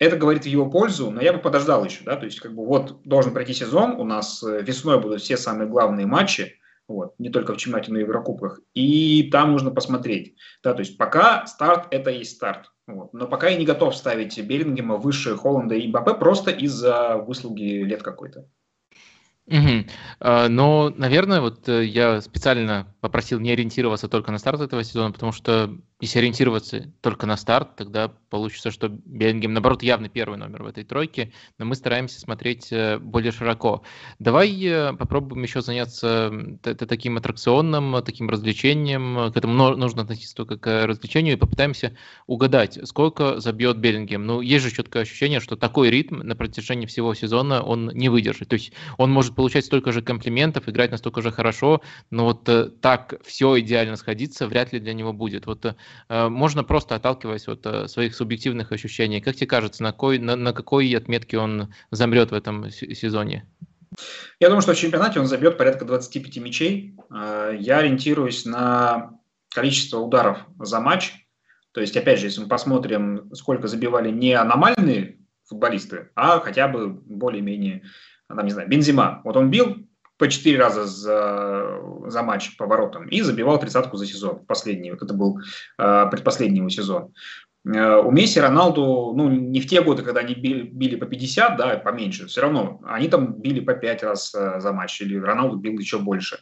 это говорит в его пользу, но я бы подождал еще, да, то есть как бы вот должен пройти сезон, у нас э, весной будут все самые главные матчи, вот, не только в чемпионате, но и в Еврокубках, и там нужно посмотреть, да, то есть пока старт – это и старт, вот, но пока я не готов ставить Беллингема выше Холланда и Мбаппе просто из-за выслуги лет какой-то. Угу. Но, наверное, вот э, я специально попросил не ориентироваться только на старт этого сезона, потому что если ориентироваться только на старт, тогда получится, что Беллингем, наоборот, явно первый номер в этой тройке, но мы стараемся смотреть э, более широко. Давай э, попробуем еще заняться таким аттракционным, таким развлечением. К этому нужно относиться только к развлечению и попытаемся угадать, сколько забьет Беллингем. Ну, есть же четкое ощущение, что такой ритм на протяжении всего сезона он не выдержит. То есть он может получать столько же комплиментов, играть настолько же хорошо, но вот э, так все идеально сходиться вряд ли для него будет. Вот Э, можно просто отталкиваясь от э, своих субъективных ощущений. Как тебе кажется, на какой, на, на какой отметке он замрет в этом сезоне? Я думаю, что в чемпионате он забьет порядка 25 мячей. Э, я ориентируюсь на количество ударов за матч. То есть, опять же, если мы посмотрим, сколько забивали не аномальные футболисты, а хотя бы более-менее, там, не знаю, Бензима. Вот он бил по 4 раза за, за матч по воротам и забивал тридцатку за сезон, последний, вот это был э, предпоследний его сезон. Э, у Месси, Роналду, ну, не в те годы, когда они били, били по 50, да, поменьше, все равно, они там били по 5 раз э, за матч, или Роналду бил еще больше.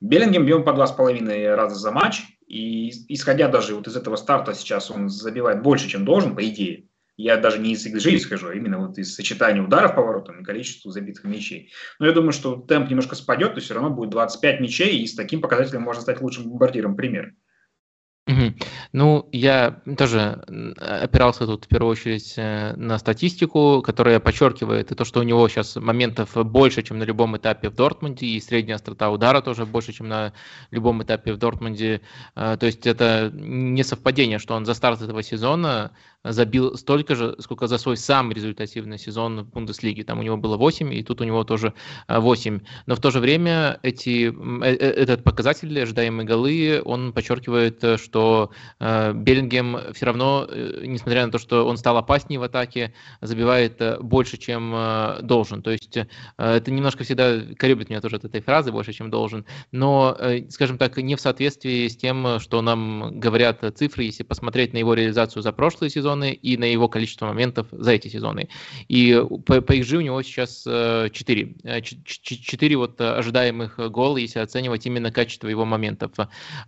Беллингем бил по 2,5 раза за матч, и исходя даже вот из этого старта сейчас он забивает больше, чем должен, по идее. Я даже не из XG исхожу, а именно вот из сочетания ударов поворотом и количества забитых мячей. Но я думаю, что темп немножко спадет, то все равно будет 25 мячей, и с таким показателем можно стать лучшим бомбардиром. Пример. Ну, я тоже опирался тут в первую очередь э, на статистику, которая подчеркивает и то, что у него сейчас моментов больше, чем на любом этапе в Дортмунде, и средняя острота удара тоже больше, чем на любом этапе в Дортмунде. Э, то есть это не совпадение, что он за старт этого сезона забил столько же, сколько за свой самый результативный сезон в Бундеслиге. Там у него было 8, и тут у него тоже 8. Но в то же время эти, э, этот показатель, ожидаемые голы, он подчеркивает, что что э, Беллингем все равно, э, несмотря на то, что он стал опаснее в атаке, забивает э, больше, чем э, должен. То есть э, это немножко всегда колеблет меня тоже от этой фразы больше, чем должен. Но, э, скажем так, не в соответствии с тем, что нам говорят цифры, если посмотреть на его реализацию за прошлые сезоны и на его количество моментов за эти сезоны. И по, по XG у него сейчас э, 4. 4 вот ожидаемых гола, если оценивать именно качество его моментов.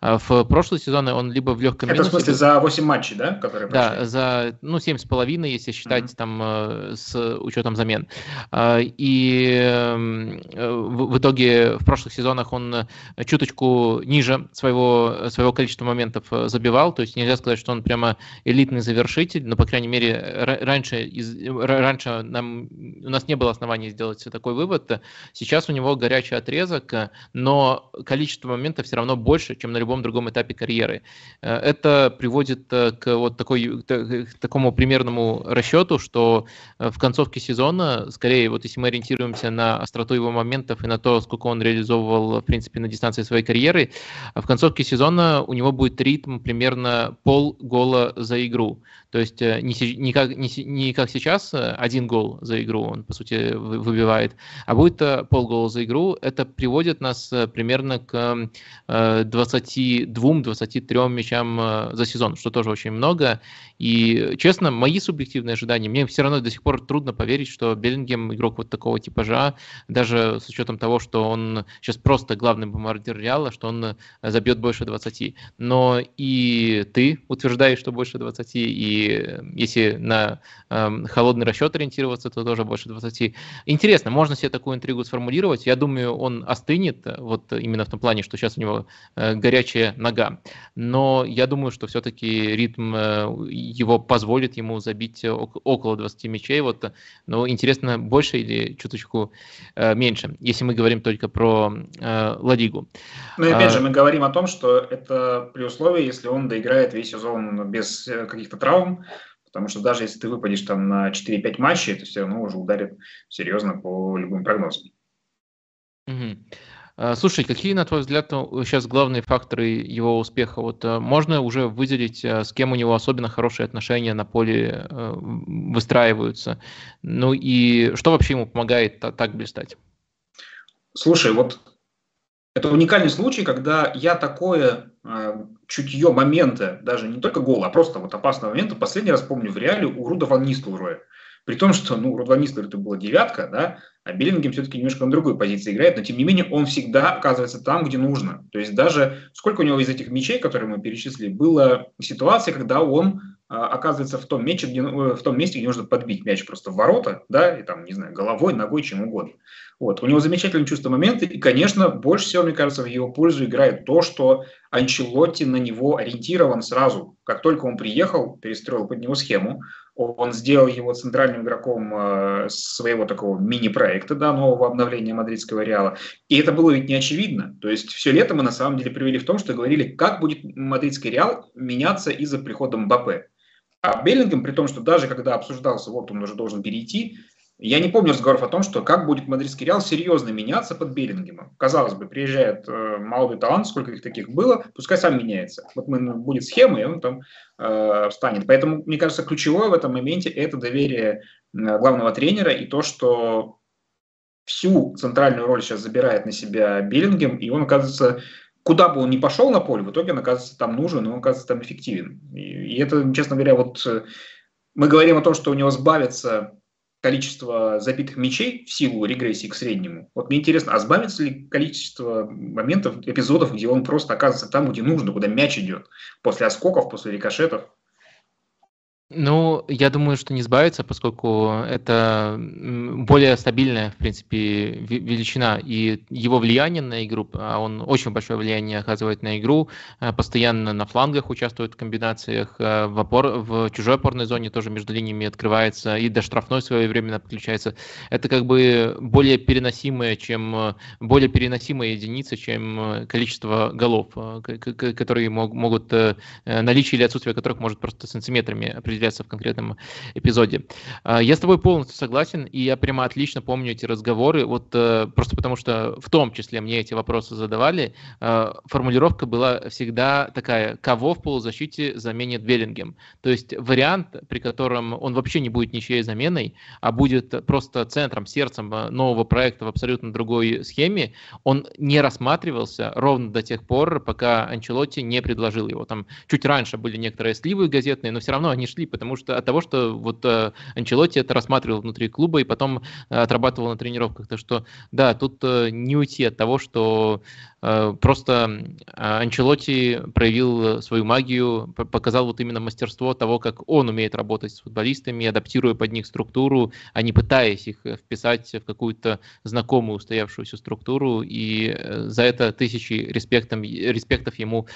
В прошлые сезоны он либо в легком Это минусе. в смысле за 8 матчей, да? Которые да, за ну, 7,5, если считать mm-hmm. там э, с учетом замен. И эм, в, итоге в прошлых сезонах он чуточку ниже своего, своего количества моментов э, забивал, то есть нельзя сказать, что он прямо элитный завершитель, но, по крайней мере, раньше, из, раньше нам, у нас не было оснований сделать такой вывод. Сейчас у него горячий отрезок, но количество моментов все равно больше, чем на любом другом этапе карьеры. Э, это приводит э, к вот такой, к такому примерному расчету, что э, в концовке сезона, скорее, вот если мы ориентируемся на остроту его моментов и на то, сколько он реализовывал, в принципе, на дистанции своей карьеры, в концовке сезона у него будет ритм примерно пол гола за игру. То есть не, не, как, не, не как сейчас один гол за игру он, по сути, выбивает, а будет полгола за игру. Это приводит нас примерно к 22-23 мячам э, за сезон, что тоже очень много. И, честно, мои субъективные ожидания, мне все равно до сих пор трудно поверить, что Беллингем игрок вот такого типажа, даже с учетом того, что он сейчас просто главный бомбардир Реала, что он забьет больше 20. Но и ты утверждаешь, что больше 20, и если на э, холодный расчет ориентироваться, то тоже больше 20. Интересно, можно себе такую интригу сформулировать. Я думаю, он остынет, вот именно в том плане, что сейчас у него э, горячая нога. Но я думаю, что все-таки ритм его позволит ему забить около 20 мячей. Вот, но интересно, больше или чуточку меньше, если мы говорим только про Ладигу. Ну и опять же, мы говорим о том, что это при условии, если он доиграет весь сезон без каких-то травм, Потому что даже если ты выпадешь там на 4-5 матчей, это все равно уже ударит серьезно по любым прогнозам. Угу. Слушай, какие, на твой взгляд, сейчас главные факторы его успеха? Вот э, можно уже выделить, э, с кем у него особенно хорошие отношения на поле выстраиваются? Ну и что вообще ему помогает так блистать? Слушай, вот это уникальный случай, когда я такое э, чутье момента, даже не только гола, а просто вот опасного момента, последний раз помню в реале у Руда Ван Нистелроя. При том, что ну, Руд Ван Нистелрой это была девятка, да, а Беллингем все-таки немножко на другой позиции играет, но тем не менее он всегда оказывается там, где нужно. То есть даже сколько у него из этих мячей, которые мы перечислили, было ситуация, когда он а, оказывается в том, месте, где, э, в том месте, где нужно подбить мяч просто в ворота, да, и там, не знаю, головой, ногой, чем угодно. Вот. У него замечательное чувство момента, и, конечно, больше всего, мне кажется, в его пользу играет то, что Анчелотти на него ориентирован сразу. Как только он приехал, перестроил под него схему, он сделал его центральным игроком э, своего такого мини-проекта, да, нового обновления мадридского Реала. И это было ведь не очевидно. То есть все лето мы на самом деле привели в том, что говорили, как будет мадридский Реал меняться из-за прихода Мбаппе. А Беллингем, при том, что даже когда обсуждался, вот он уже должен перейти, я не помню разговоров о том, что как будет мадридский Реал серьезно меняться под Беллингемом. Казалось бы, приезжает э, молодой талант, сколько их таких было, пускай сам меняется. Вот мы, будет схема, и он там э, встанет. Поэтому, мне кажется, ключевое в этом моменте – это доверие э, главного тренера и то, что всю центральную роль сейчас забирает на себя Беллингем, и он, оказывается, куда бы он ни пошел на поле, в итоге он оказывается там нужен, и он оказывается там эффективен. И, и это, честно говоря, вот э, мы говорим о том, что у него сбавится количество забитых мячей в силу регрессии к среднему. Вот мне интересно, а сбавится ли количество моментов, эпизодов, где он просто оказывается там, где нужно, куда мяч идет, после отскоков, после рикошетов? Ну, я думаю, что не избавиться, поскольку это более стабильная, в принципе, величина. И его влияние на игру, а он очень большое влияние оказывает на игру, э, постоянно на флангах участвует в комбинациях, э, в, опор, в чужой опорной зоне тоже между линиями открывается, и до штрафной своевременно подключается. Это как бы более переносимая, чем более переносимая единица, чем количество голов, э, которые могут, наличие или отсутствие которых может просто сантиметрами определять определяться в конкретном эпизоде. А, я с тобой полностью согласен, и я прямо отлично помню эти разговоры, вот э, просто потому что в том числе мне эти вопросы задавали. А, формулировка была всегда такая, кого в полузащите заменит Веллингем. То есть вариант, при котором он вообще не будет ничьей заменой, а будет просто центром, сердцем э, нового проекта в абсолютно другой схеме, он не рассматривался ровно до тех пор, пока Анчелотти не предложил его. Там чуть раньше были некоторые сливы газетные, но все равно они шли потому что от того, что вот э, Анчелотти это рассматривал внутри клуба и потом э, отрабатывал на тренировках. Так что, да, тут э, не уйти от того, что просто Анчелотти проявил свою магию, показал вот именно мастерство того, как он умеет работать с футболистами, адаптируя под них структуру, а не пытаясь их вписать в какую-то знакомую устоявшуюся структуру, и за это тысячи респектов ему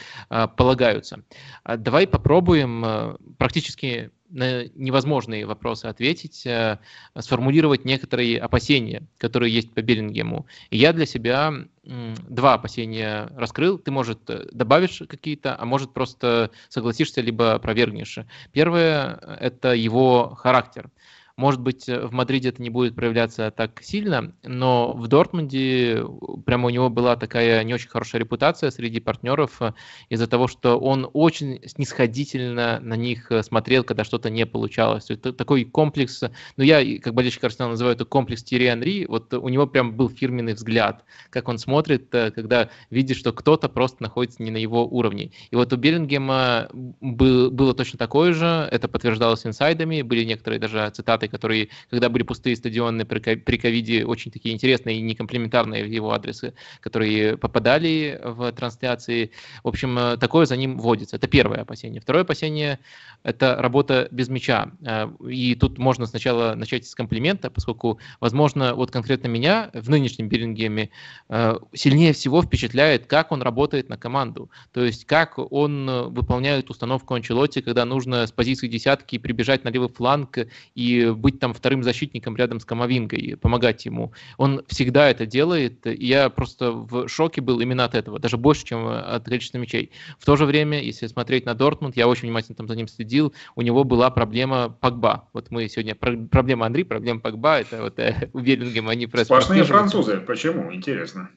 полагаются. А давай попробуем практически на невозможные вопросы ответить, э, сформулировать некоторые опасения, которые есть по Беллингему. И я для себя два опасения раскрыл. Ты, может, э, добавишь какие-то, а может, просто согласишься, либо опровергнешь. Первое – это его характер. Может быть, э, в Мадриде это не будет проявляться так сильно, но в Дортмунде прямо у него была такая не очень хорошая репутация среди партнеров э, из-за того, что он очень снисходительно на них э, смотрел, когда что-то не получалось. Это такой комплекс, ну я, как болельщик Арсенала, называю это комплекс Тири Анри, вот у него прям был фирменный взгляд, как он смотрит, когда видит, что кто-то просто находится не на его уровне. И вот у Беллингема был, было точно такое же, это подтверждалось инсайдами, были некоторые даже цитаты которые, когда были пустые стадионы при ковиде, очень такие интересные и некомплементарные в его адрес, которые попадали в трансляции. В общем, э, такое за ним вводится. Это первое опасение. Второе опасение – это работа без мяча. Э, и тут можно сначала начать с комплимента, поскольку, возможно, вот конкретно меня в нынешнем Биллингеме э, сильнее всего впечатляет, как он работает на команду. То есть, как он выполняет установку Анчелотти, когда нужно с позиции десятки прибежать на левый фланг и быть там вторым защитником рядом с Камовингой, помогать ему. Он всегда это делает, и я просто в шоке был именно от этого, даже больше, чем от количества мячей. В то же время, если смотреть на Дортмунд, я очень внимательно там за ним следил, у него была проблема Погба. Вот мы сегодня, проблема Андрей, проблема Погба, это вот э, [laughs] у Беллингема они просто... Сплошные французы, почему? Интересно.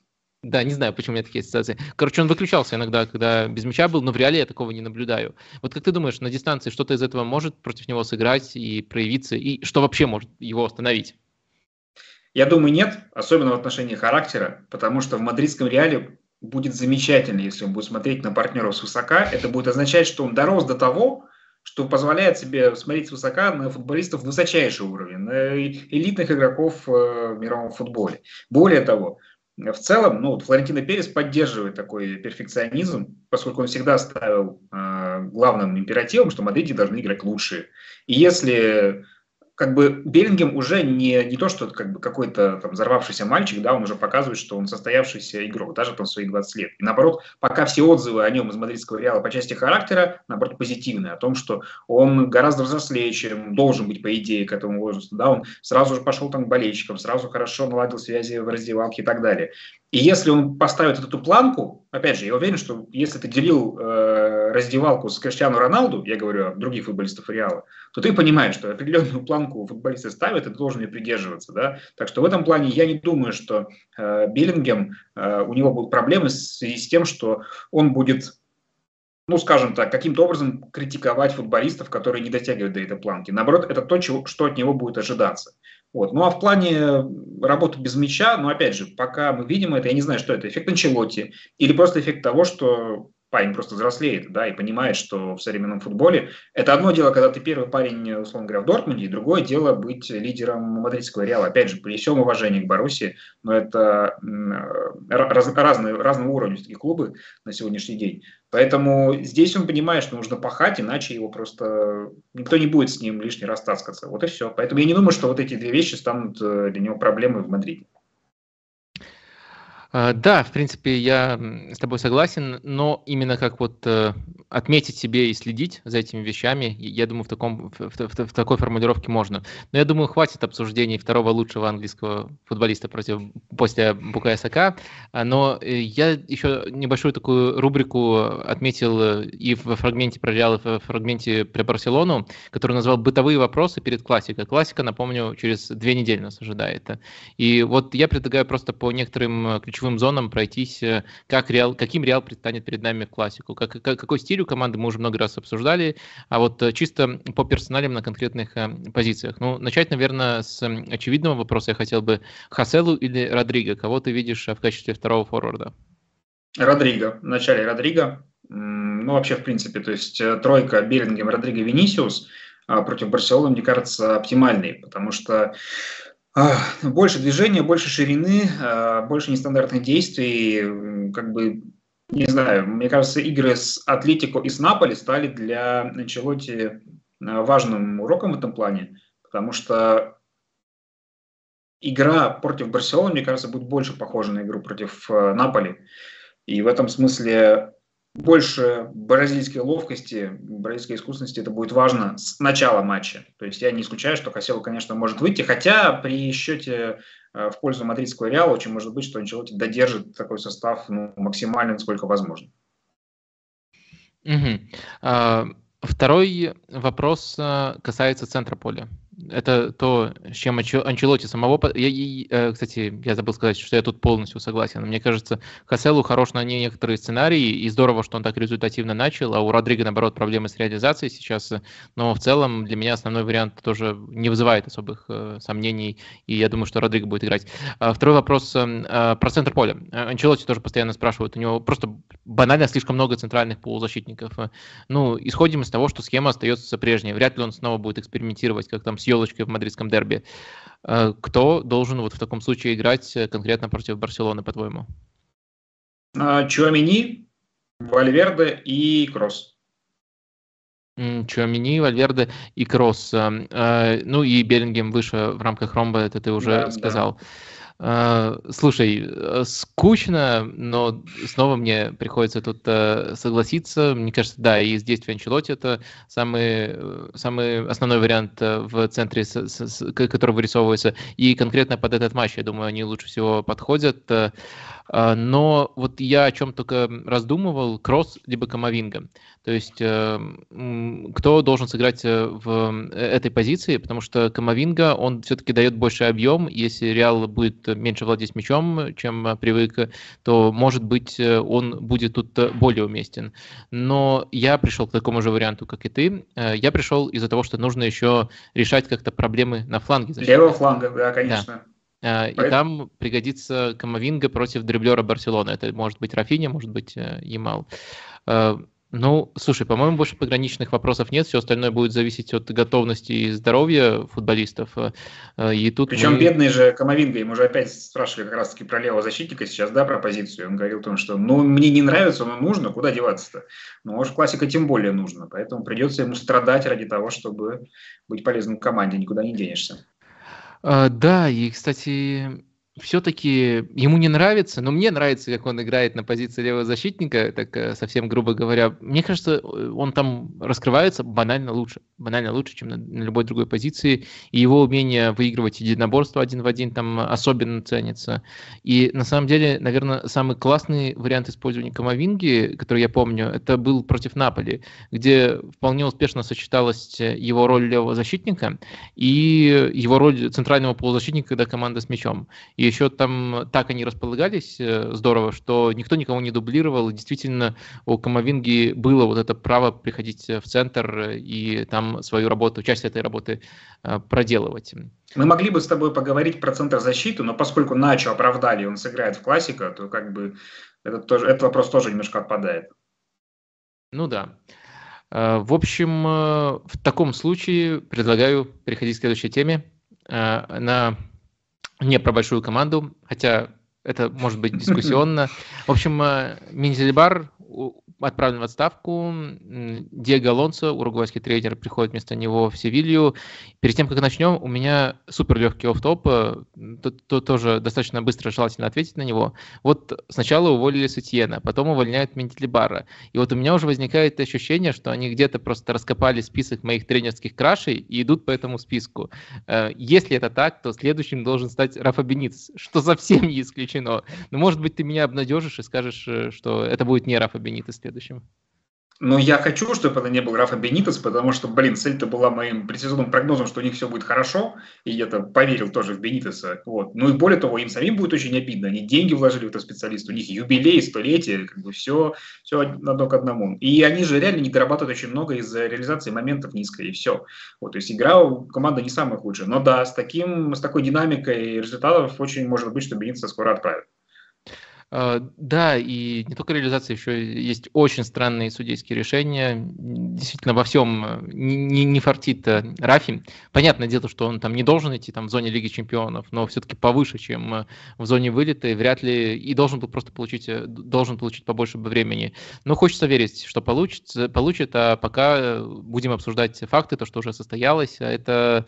Да, не знаю, почему у меня такие ассоциации. Короче, он выключался иногда, когда без мяча был, но в реале я такого не наблюдаю. Вот как ты думаешь, на дистанции что-то из этого может против него сыграть и проявиться, и что вообще может его остановить? Я думаю, нет, особенно в отношении характера, потому что в мадридском реале будет замечательно, если он будет смотреть на партнеров с высока. Это будет означать, что он дорос до того, что позволяет себе смотреть с высока на футболистов высочайшего уровня, на элитных игроков э, в мировом футболе. Более того, в целом, ну, вот Флорентино Перес поддерживает такой перфекционизм, поскольку он всегда ставил э, главным императивом, что Мадриде должны играть лучшие. И если как бы Беллингем уже не, не то, что как бы какой-то там взорвавшийся мальчик, да, он уже показывает, что он состоявшийся игрок, даже там свои 20 лет. И наоборот, пока все отзывы о нем из мадридского Реала по части характера, наоборот, позитивные, о том, что он гораздо взрослее, чем должен быть, по идее, к этому возрасту, да, он сразу же пошел там к болельщикам, сразу хорошо наладил связи в раздевалке и так далее. И если он поставит эту планку, опять же, я уверен, что если ты делил э, раздевалку с Криштиану Роналду, я говорю о других футболистов Реала, то ты понимаешь, что определенную планку футболисты ставят, и ты должен ее придерживаться. Да? Так что в этом плане я не думаю, что э, Биллингем, э, у него будут проблемы в связи с тем, что он будет ну, скажем так, каким-то образом критиковать футболистов, которые не дотягивают до этой планки. Наоборот, это то, чего, что от него будет ожидаться. Вот. Ну а в плане работы без мяча, ну опять же, пока мы видим это, я не знаю, что это, эффект Анчелотти или просто эффект того, что парень просто взрослеет, да, и понимает, что в современном футболе это одно дело, когда ты первый парень, условно говоря, в Дортмунде, и другое дело быть лидером мадридского Реала. Опять же, при всем уважении к Баруси, но это раз, разные, разного уровня такие клубы на сегодняшний день. Поэтому здесь он понимает, что нужно пахать, иначе его просто никто не будет с ним лишний раз таскаться. Вот и все. Поэтому я не думаю, что вот эти две вещи станут э, для него проблемой в Мадриде. А, да, в принципе, я с тобой согласен, но именно как вот э, отметить себе и следить за этими вещами, я думаю, в, таком, в, в, в такой формулировке можно. Но я думаю, хватит обсуждений второго лучшего английского футболиста против, после Букая Сака. А, но э, я еще небольшую такую рубрику отметил э, и в фрагменте про Реал, и в фрагменте про Барселону, который назвал «Бытовые вопросы перед классикой». Классика, напомню, через две недели нас ожидает. И вот я предлагаю просто по некоторым ключевым ключевым зонам пройтись, э, как Реал, каким Реал предстанет перед нами классику, как, как, какой стиль у команды мы уже много раз обсуждали, а вот э, чисто по персоналям на конкретных э, позициях. Ну, начать, наверное, с очевидного вопроса я хотел бы Хаселу или Родриго, кого ты видишь в качестве второго форварда? Родриго, в начале Родриго, ну, вообще, в принципе, то есть тройка Беллингем, Родриго, Венисиус а, против Барселоны, мне кажется, оптимальной, потому что больше движения, больше ширины, а, больше нестандартных действий, как бы, не знаю, мне кажется, игры с Атлетико и с Наполи стали для Анчелотти а, важным уроком в этом плане, потому что игра против Барселоны, мне кажется, будет больше похожа на игру против а, Наполи. И в этом смысле больше бразильской ловкости, бразильской искусности это будет важно с начала матча. То есть я не исключаю, что Каселу, конечно, может выйти, хотя при счете э, в пользу мадридского Реала очень может быть, что Анчелотти додержит такой состав ну, максимально, насколько возможно. Угу. Второй вопрос э, касается центра поля это то, с чем Анчелоти самого... Я, я, э, кстати, я забыл сказать, что я тут полностью согласен. Мне кажется, Хаселу хорош на некоторые сценарии, и здорово, что он так результативно начал, а у Родриго, наоборот, проблемы с реализацией сейчас. Но в целом для меня основной вариант тоже не вызывает особых э, сомнений, и я думаю, что Родриго будет играть. А второй вопрос э, про центр поля. Анчелоти тоже постоянно спрашивают, у него просто банально слишком много центральных полузащитников. Ну, исходим из того, что схема остается прежней. Вряд ли он снова будет экспериментировать, как там с елочкой в мадридском дерби. Э, кто должен вот в таком случае играть конкретно против Барселоны, по-твоему? А, Чуамини, Вальверде и Кросс. Чуамени, Вальверде и Кросс. Ну и Беллингем выше в рамках ромба, это ты уже да, сказал. Да. А, слушай, э, скучно, но снова мне приходится тут э, согласиться. Мне кажется, да, и из действия Анчелотти это самый, э, самый основной вариант в центре, который вырисовывается. И конкретно под этот матч, я думаю, они лучше всего подходят. А, но вот я о чем только раздумывал, Кросс либо Камовинга. То есть э, кто должен сыграть э, в э, этой позиции, потому что Камовинга, он все-таки дает больше объем. Если Реал будет меньше владеть мячом, чем привык, то, может быть, он будет тут более уместен. Но я пришел к такому же варианту, как и ты. Я пришел из-за того, что нужно еще решать как-то проблемы на фланге. Левого фланга, да, конечно. Да. А, и там пригодится Камовинга против дриблера Барселоны. Это может быть Рафиня, может быть э, Ямал. А, ну, слушай, по-моему, больше пограничных вопросов нет. Все остальное будет зависеть от готовности и здоровья футболистов. И тут Причем мы... бедный же Камовинга, ему же опять спрашивали как раз-таки про левого защитника сейчас, да, про позицию. Он говорил о том, что ну, мне не нравится, но нужно, куда деваться-то? Ну, может, классика тем более нужно. Поэтому придется ему страдать ради того, чтобы быть полезным команде, никуда не денешься. А, да, и, кстати, все-таки ему не нравится, но мне нравится, как он играет на позиции левого защитника, так э, совсем грубо говоря. Мне кажется, он там раскрывается банально лучше, банально лучше, чем на, на любой другой позиции. И его умение выигрывать единоборство один в один там особенно ценится. И на самом деле, наверное, самый классный вариант использования Камовинги, который я помню, это был против Наполи, где вполне успешно сочеталась его роль левого защитника и его роль центрального полузащитника, когда команда с мячом. И еще там так они располагались э, здорово, что никто никого не дублировал. И действительно, у Камовинги было вот это право приходить в центр и там свою работу, часть этой работы э, проделывать. Мы могли бы с тобой поговорить про центр защиты, но поскольку Начо оправдали, он сыграет в классика, то как бы этот, тоже, этот вопрос тоже немножко отпадает. Ну да. Э, в общем, в таком случае предлагаю переходить к следующей теме. Но не про большую команду, хотя это может быть [laughs] дискуссионно. В общем, э, Мендилибар отправлен в отставку. Диего Алонсо, уругвайский тренер, приходит вместо него в Севилью. Перед тем, как начнем, у меня супер легкий офф-топ, то, то тоже достаточно быстро желательно ответить на него. Вот сначала уволили Сутьена, потом увольняют Менделибара. И вот у меня уже возникает ощущение, что они где-то просто раскопали список моих тренерских крашей и идут по этому списку. Э, если это так, то следующим должен стать Рафа Бениц, что совсем не исключено. Но может быть ты меня обнадежишь и скажешь, э, что это будет не Рафа Бенитес следующим. Но я хочу, чтобы это не был Рафа Бенитес, потому что, блин, цель-то была моим предсезонным прогнозом, что у них все будет хорошо, и я-то поверил тоже в Бенитеса. Вот. Ну и более того, им самим будет очень обидно. Они деньги вложили в этого специалиста, у них юбилей, столетие, как бы все, все одно к одному. И они же реально не дорабатывают очень много из-за реализации моментов низкой, и все. Вот, то есть игра у команды не самая худшая. Но да, с, таким, с такой динамикой результатов очень может быть, что Бенитеса скоро отправят. А, да, и не только реализация, еще есть очень странные судейские решения. Действительно, во всем э, не, не фартит э, Рафи. Понятное дело, что он там не должен идти там, в зоне Лиги Чемпионов, но все-таки повыше, чем э, в зоне вылета, и вряд ли и должен был просто получить, должен получить побольше времени. Но хочется верить, что получится, получит, а пока будем обсуждать факты, то, что уже состоялось. А это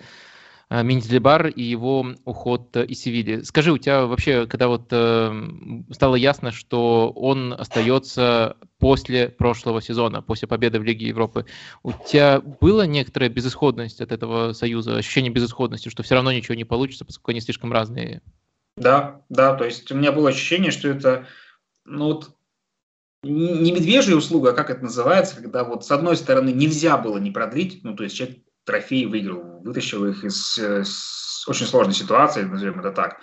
Э, Миндилибар и его уход из Севильи. Скажи, у тебя вообще, когда вот э, стало ясно, что он остается после прошлого сезона, после победы в Лиге Европы, у тебя была некоторая безысходность от этого союза, ощущение безысходности, что все равно ничего не получится, поскольку они слишком разные? Да, да, то есть у меня было ощущение, что это, ну вот, не медвежья услуга, а как это называется, когда вот с одной стороны нельзя было не продлить, ну то есть человек трофей выиграл, вытащил их из э, очень сложной ситуации, назовем это так.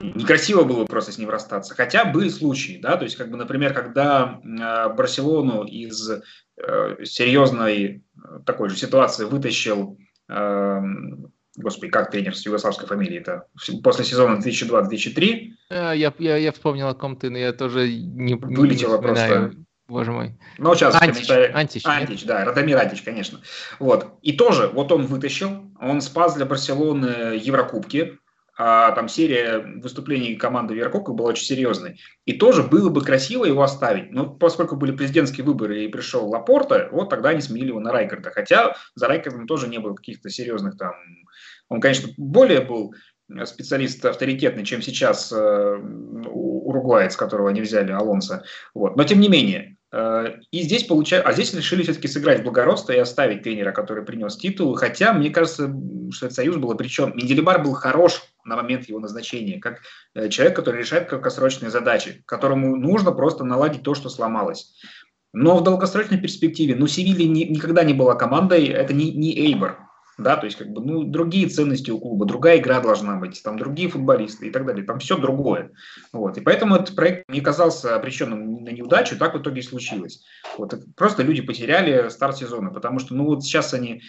Некрасиво было просто с ним расстаться. Хотя были случаи, да, то есть, как бы, например, когда э, Барселону из э, серьезной э, такой же ситуации вытащил, э, господи, как тренер с югославской фамилией это после сезона 2002-2003. Э, я, я, я вспомнил о ком ты, но я тоже не Вылетело не просто Боже мой. Ну, сейчас Антич, Антич, Антич, да, Радомир Антич, конечно. Вот. И тоже, вот он вытащил, он спас для Барселоны Еврокубки, а там серия выступлений команды Еврокубка была очень серьезной. И тоже было бы красиво его оставить. Но поскольку были президентские выборы и пришел Лапорта, вот тогда они сменили его на Райкарда. Хотя за Райкардом тоже не было каких-то серьезных там... Он, конечно, более был специалист авторитетный, чем сейчас э, уругваец, которого они взяли, Алонсо. Вот. Но тем не менее, э, и здесь получается, а здесь решили все-таки сыграть благородство и оставить тренера, который принес титул. Хотя, мне кажется, что этот союз был обречен. Менделибар был хорош на момент его назначения, как э, человек, который решает краткосрочные задачи, которому нужно просто наладить то, что сломалось. Но в долгосрочной перспективе, ну, Севилья ни, никогда не была командой, это не, не Эйбор, да, то есть как бы, ну, другие ценности у клуба, другая игра должна быть, там другие футболисты и так далее, там все другое, вот, и поэтому этот проект не казался обреченным на неудачу, так в итоге и случилось, вот, просто люди потеряли старт сезона, потому что, ну, вот сейчас они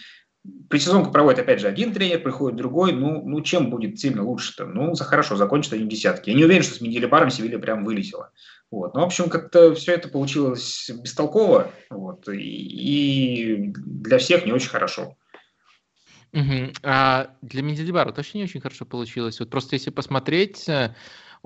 Предсезонку проводит, опять же, один тренер, приходит другой. Ну, ну чем будет сильно лучше-то? Ну, за хорошо, закончат они десятки. Я не уверен, что с Менделебаром Севилья прям вылетела. Вот. Ну, в общем, как-то все это получилось бестолково. Вот. И, и для всех не очень хорошо. Угу. А для Менделибара точно не очень хорошо получилось. Вот просто если посмотреть, э,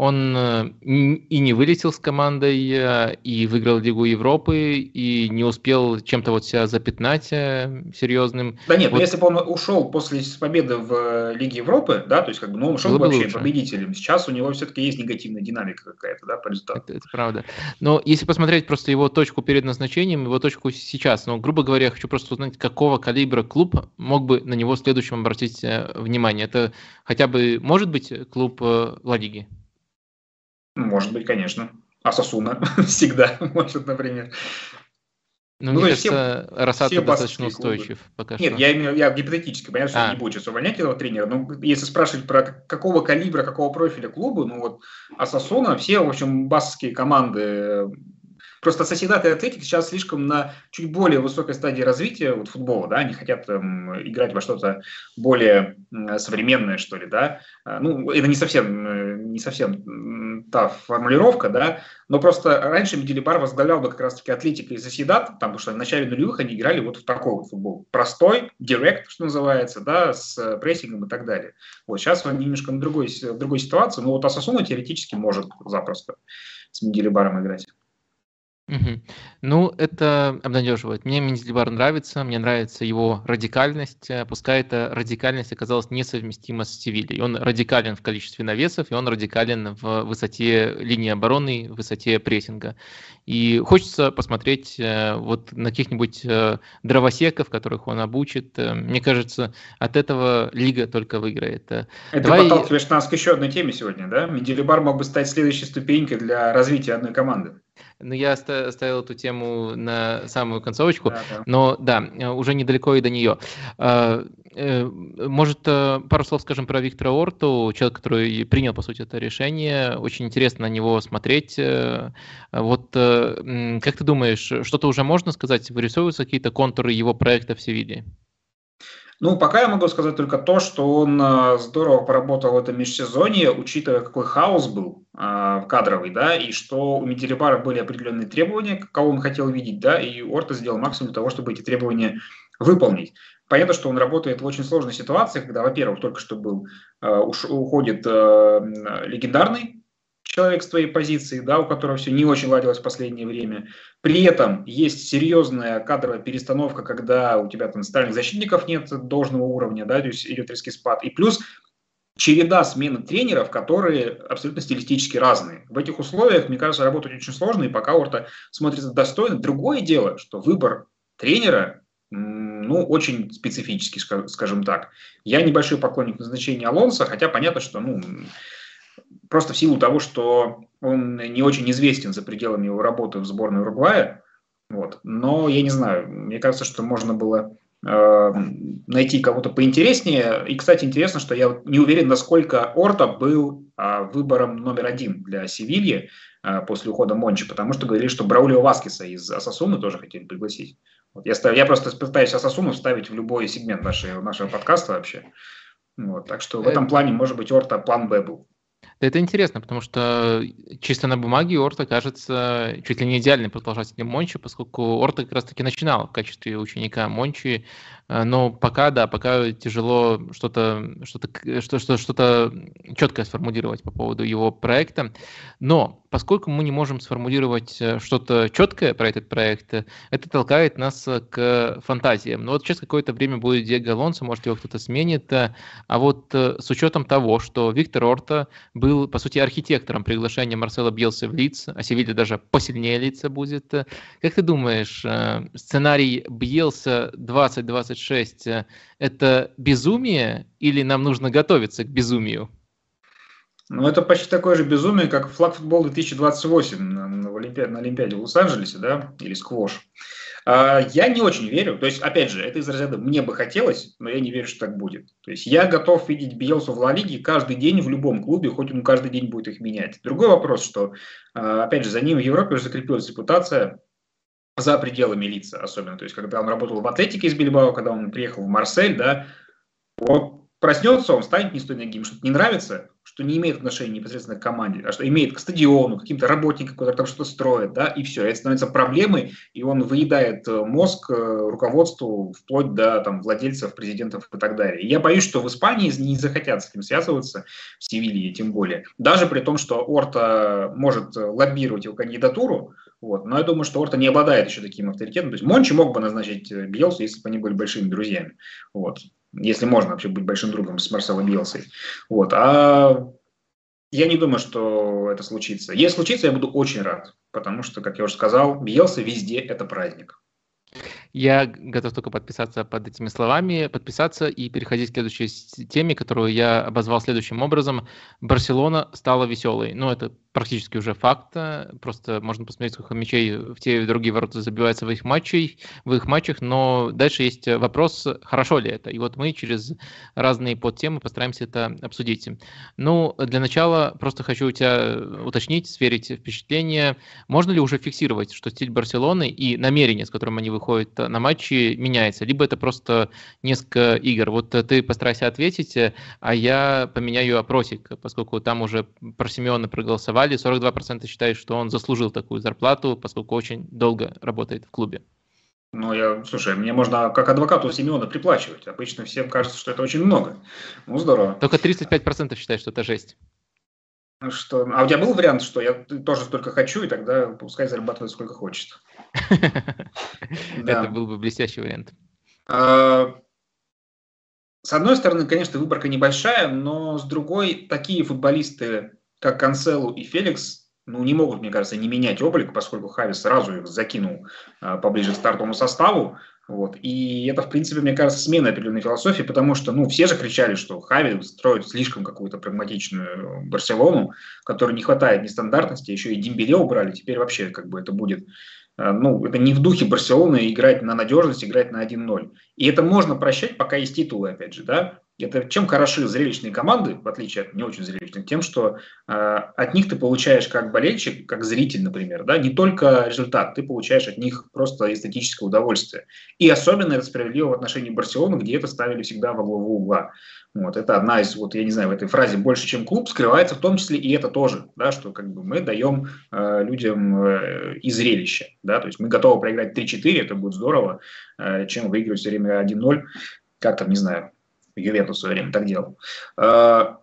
он э, и не вылетел с командой, э, и выиграл Лигу Европы, и не успел чем-то вот себя запятнать э, серьезным. Да нет, вот. если бы он ушел после победы в Лиге Европы, да, то есть как бы, ну, он ушел Было вообще лучше. победителем. Сейчас у него все-таки есть негативная динамика какая-то, да, по результату. Это, это правда. Но если посмотреть просто его точку перед назначением, его точку сейчас, ну, грубо говоря, я хочу просто узнать, какого калибра клуб мог бы на него в следующем обратить внимание. Это хотя бы может быть клуб Ла Лиги? Может быть, конечно. А Сосуна [laughs] всегда может, например. Ну, ну мне кажется, все, Росата достаточно устойчив клубы. пока Нет, что. я имею я гипотетически, понятно, что а. не будет сейчас увольнять этого тренера, но если спрашивать про какого калибра, какого профиля клуба, ну вот Асасуна, все, в общем, басовские команды Просто Соседат и Атлетик сейчас слишком на чуть более высокой стадии развития вот, футбола, да, они хотят там, играть во что-то более современное, что ли, да. А, ну, это не совсем, э, не совсем та формулировка, да, но просто раньше Медилибар возглавлял бы как раз-таки Атлетик и Соседат, потому что в начале нулевых они играли вот в такой вот футбол. Простой, директ, что называется, да, с прессингом и так далее. Вот сейчас они немножко на другой, другой ситуации, но вот Асасуна теоретически может запросто с Медилибаром играть. Мгм. Ну, это обнадеживает. Мне Мензельбар нравится, мне нравится его радикальность, э, пускай эта радикальность оказалась несовместима с Севильей. Он радикален в количестве навесов, и он радикален в высоте линии обороны, в высоте прессинга. И хочется посмотреть э, вот на каких-нибудь э, дровосеков, которых он обучит. Мне кажется, от этого лига только выиграет. Это Давай... подталкиваешь нас к еще одной теме сегодня, да? Менделибар мог бы стать следующей ступенькой для развития одной команды. Ну, я оставил эту тему на самую концовочку, да, да. но да, уже недалеко и до нее. А, э, может, э, пару слов скажем про Виктора Орту, человек, который принял, по сути, это решение. Очень интересно на него смотреть. Э, вот как ты думаешь, что-то уже можно сказать? Вырисовываются какие-то контуры его проекта в Севилье? Ну, пока я могу сказать только то, что он э, здорово поработал в этом межсезонье, учитывая, какой хаос был э, кадровый, да, и что у Меделебара были определенные требования, кого он хотел видеть, да, и Орта сделал максимум для того, чтобы эти требования выполнить. Понятно, что он работает в очень сложной ситуации, когда, во-первых, только что был, э, уходит э, легендарный человек с твоей позиции, да, у которого все не очень ладилось в последнее время. При этом есть серьезная кадровая перестановка, когда у тебя там стальных защитников нет должного уровня, да, то есть идет резкий спад. И плюс череда смены тренеров, которые абсолютно стилистически разные. В этих условиях, мне кажется, работать очень сложно, и пока Орта смотрится достойно. Другое дело, что выбор тренера ну, очень специфический, скажем так. Я небольшой поклонник назначения Алонса, хотя понятно, что ну, просто в силу того, что он не очень известен за пределами его работы в сборной Уругвая. Вот. Но я не знаю, мне кажется, что можно было э, найти кого-то поинтереснее. И, кстати, интересно, что я не уверен, насколько Орта был э, выбором номер один для Севильи э, после ухода Мончи, потому что говорили, что Браулио Васкиса из Асасуны тоже хотели пригласить. Вот я, став, я просто пытаюсь Асасуну вставить в любой сегмент нашего, нашего подкаста вообще. Вот, так что в этом плане, может быть, Орта план Б был. Это интересно, потому что чисто на бумаге Орта кажется чуть ли не идеальным продолжателем Мончи, поскольку Орта как раз-таки начинал в качестве ученика Мончи, но пока, да, пока тяжело что-то что-то что, что-то четкое сформулировать по поводу его проекта. Но поскольку мы не можем сформулировать э, что-то четкое про этот проект, это толкает нас к фантазиям. Но вот сейчас какое-то время будет Диего Алонсо, может его кто-то сменит, а вот э, с учетом того, что Виктор Орта был по сути, архитектором приглашения Марсела Бьелса в лиц, а Севилья даже посильнее лица будет. Как ты думаешь, э, сценарий Бьелса 2026 э, – это безумие или нам нужно готовиться к безумию? Ну, это почти такое же безумие, как флаг футбол 2028 на, на, Олимпиаде, на Олимпиаде в Лос-Анджелесе, да, или сквош. А, я не очень верю. То есть, опять же, это из разряда «мне бы хотелось», но я не верю, что так будет. То есть, я готов видеть Биелсу в Ла Лиге каждый день в любом клубе, хоть он каждый день будет их менять. Другой вопрос, что, а, опять же, за ним в Европе уже закрепилась репутация за пределами лица особенно. То есть, когда он работал в Атлетике из Бильбао, когда он приехал в Марсель, да, вот проснется, он станет не с той ноги, ему что-то не нравится, что не имеет отношения непосредственно к команде, а что имеет к стадиону, к каким-то работникам, которые там что-то строят, да, и все. Это становится проблемой, и он выедает э, мозг э, руководству вплоть до там, владельцев, президентов и так далее. И я боюсь, что в Испании не захотят с этим связываться, в Севилье тем более. Даже при том, что Орта может лоббировать его кандидатуру, вот. Но я думаю, что Орта не обладает еще таким авторитетом. То есть Мончи мог бы назначить э, Биелсу, если бы они были большими друзьями. Вот если можно вообще быть большим другом с Марселом Биелсой. Вот. А я не думаю, что это случится. Если случится, я буду очень рад, потому что, как я уже сказал, Биелса везде это праздник. Я готов только подписаться под этими словами, подписаться и переходить к следующей теме, которую я обозвал следующим образом. Барселона стала веселой. Ну, это практически уже факт. Просто можно посмотреть, сколько мячей в те и другие ворота забивается в их, матчей, в их матчах. Но дальше есть вопрос, хорошо ли это. И вот мы через разные подтемы постараемся это обсудить. Ну, для начала просто хочу у тебя уточнить, сверить впечатление. Можно ли уже фиксировать, что стиль Барселоны и намерение, с которым они выходят на матчи, меняется? Либо это просто несколько игр? Вот ты постарайся ответить, а я поменяю опросик, поскольку там уже про Симеона проголосовали голосовали, 42% считают, что он заслужил такую зарплату, поскольку очень долго работает в клубе. Ну, я, слушай, мне можно как адвокату Симеона приплачивать. Обычно всем кажется, что это очень много. Ну, здорово. Только 35% считают, что это жесть. Ну Что, а у тебя был вариант, что я тоже столько хочу, и тогда пускай зарабатывает сколько хочет? [laughs] Это был бы блестящий вариант. А, с одной стороны, конечно, выборка небольшая, но с другой, такие футболисты, как Канцелу и Феликс, ну, не могут, мне кажется, не менять облик, поскольку Хави сразу их закинул а, поближе к стартовому составу. Вот. И это, в принципе, мне кажется, смена определенной философии, потому что, ну, все же кричали, что Хави строит слишком какую-то прагматичную Барселону, которой не хватает нестандартности, еще и Дембеле убрали, теперь вообще как бы это будет а, ну, это не в духе Барселоны играть на надежность, играть на 1-0. И это можно прощать, пока есть титулы, опять же, да. Это чем хороши зрелищные команды, в отличие от не очень зрелищных, тем, что э, от них ты получаешь как болельщик, как зритель, например, да, не только результат, ты получаешь от них просто эстетическое удовольствие. И особенно это справедливо в отношении Барселоны, где это ставили всегда во главу угла. Вот, это одна из, вот я не знаю, в этой фразе «больше, чем клуб» скрывается в том числе и это тоже, да, что как бы мы даем э, людям э, и зрелище, да, то есть мы готовы проиграть 3-4, это будет здорово, э, чем выигрывать все время 1-0, как там, не знаю, Ювентус в свое время так делал. А,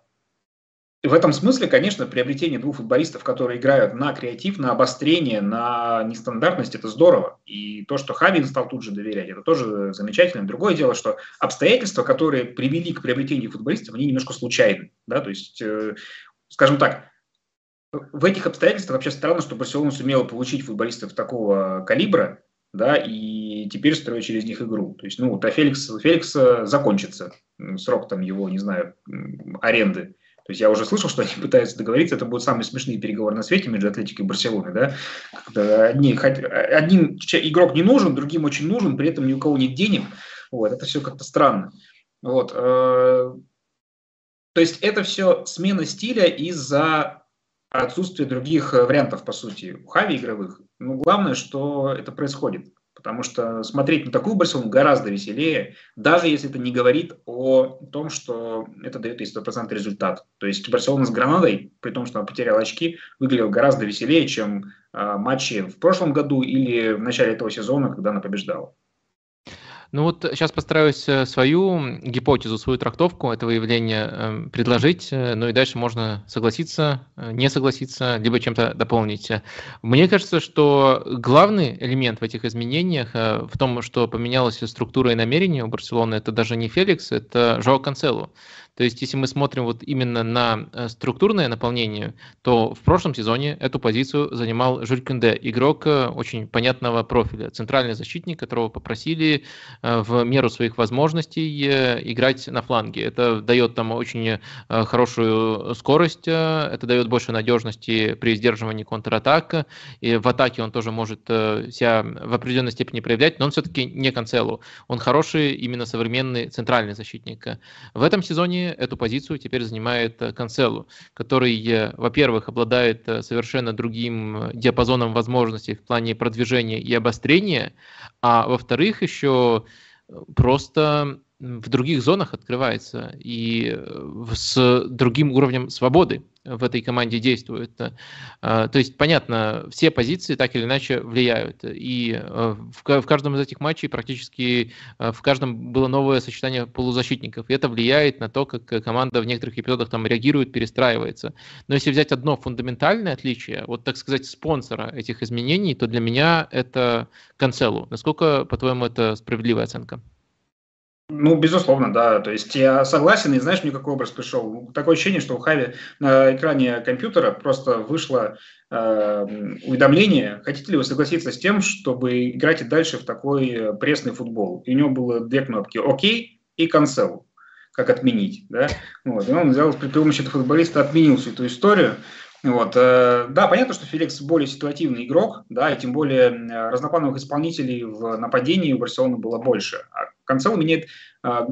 в этом смысле, конечно, приобретение двух футболистов, которые играют на креатив, на обострение, на нестандартность, это здорово. И то, что Хавин стал тут же доверять, это тоже замечательно. Другое дело, что обстоятельства, которые привели к приобретению футболистов, они немножко случайны. Да? То есть, э, скажем так, в этих обстоятельствах вообще странно, что Барселона сумела получить футболистов такого калибра, да, и теперь строить через них игру. То есть, ну, вот, а Феликс, Феликса закончится срок там его, не знаю, аренды. То есть я уже слышал, что они [laughs] пытаются договориться, это будут самые смешные переговоры на свете между Атлетикой и Барселоной, да, когда одни, один игрок не нужен, другим очень нужен, при этом ни у кого нет денег, вот, это все как-то странно. Вот, э, то есть это все смена стиля из-за отсутствия других вариантов, по сути, у Хави игровых. Но главное, что это происходит. Потому что смотреть на такую Барселону гораздо веселее, даже если это не говорит о том, что это дает ей 100% результат. То есть Барселона с Гранадой, при том, что она потеряла очки, выглядел гораздо веселее, чем э, матчи в прошлом году или в начале этого сезона, когда она побеждала. Ну вот сейчас постараюсь э, свою гипотезу, свою трактовку этого явления э, предложить, э, ну и дальше можно согласиться, не согласиться, либо чем-то дополнить. Мне кажется, что главный элемент в этих изменениях в том, что поменялась структура и намерение у Барселоны, это даже не Феликс, это Жоа Канцелу. То есть, если мы смотрим вот именно на э, структурное наполнение, то в прошлом сезоне эту позицию занимал Жюль Кюнде, игрок э, очень понятного профиля, центральный защитник, которого попросили э, в меру своих возможностей играть на фланге. Это дает там очень хорошую скорость, это дает больше надежности при сдерживании контратак, и в атаке он тоже может себя в определенной степени проявлять, но он все-таки не Канцелу. Он хороший именно современный центральный защитник. В этом сезоне эту позицию теперь занимает э, Канцелу, который, э, во-первых, обладает э, совершенно другим диапазоном возможностей в плане продвижения и обострения, а во-вторых, еще просто в других зонах открывается и с другим уровнем свободы в этой команде действует. А, то есть, понятно, все позиции так или иначе влияют. И э, в каждом из этих матчей практически э, в каждом было новое сочетание полузащитников. И это влияет на то, как команда в некоторых эпизодах там реагирует, перестраивается. Но если взять одно фундаментальное отличие, вот так сказать, спонсора этих изменений, то для меня это Канцелу. Насколько, по-твоему, это справедливая оценка? Ну, безусловно, да. То есть я согласен, и знаешь, мне какой образ пришел? Такое ощущение, что у Хави на экране компьютера просто вышло э, уведомление, хотите ли вы согласиться с тем, чтобы играть и дальше в такой э, пресный футбол. И у него было две кнопки «Ок» и «Cancel», как отменить. Да? Вот. И он взял при помощи этого футболиста, отменил всю эту историю. Вот. Э, да, понятно, что Феликс более ситуативный игрок, да, и тем более разноплановых исполнителей в нападении у Барселоны было больше. А Канцело меняет а,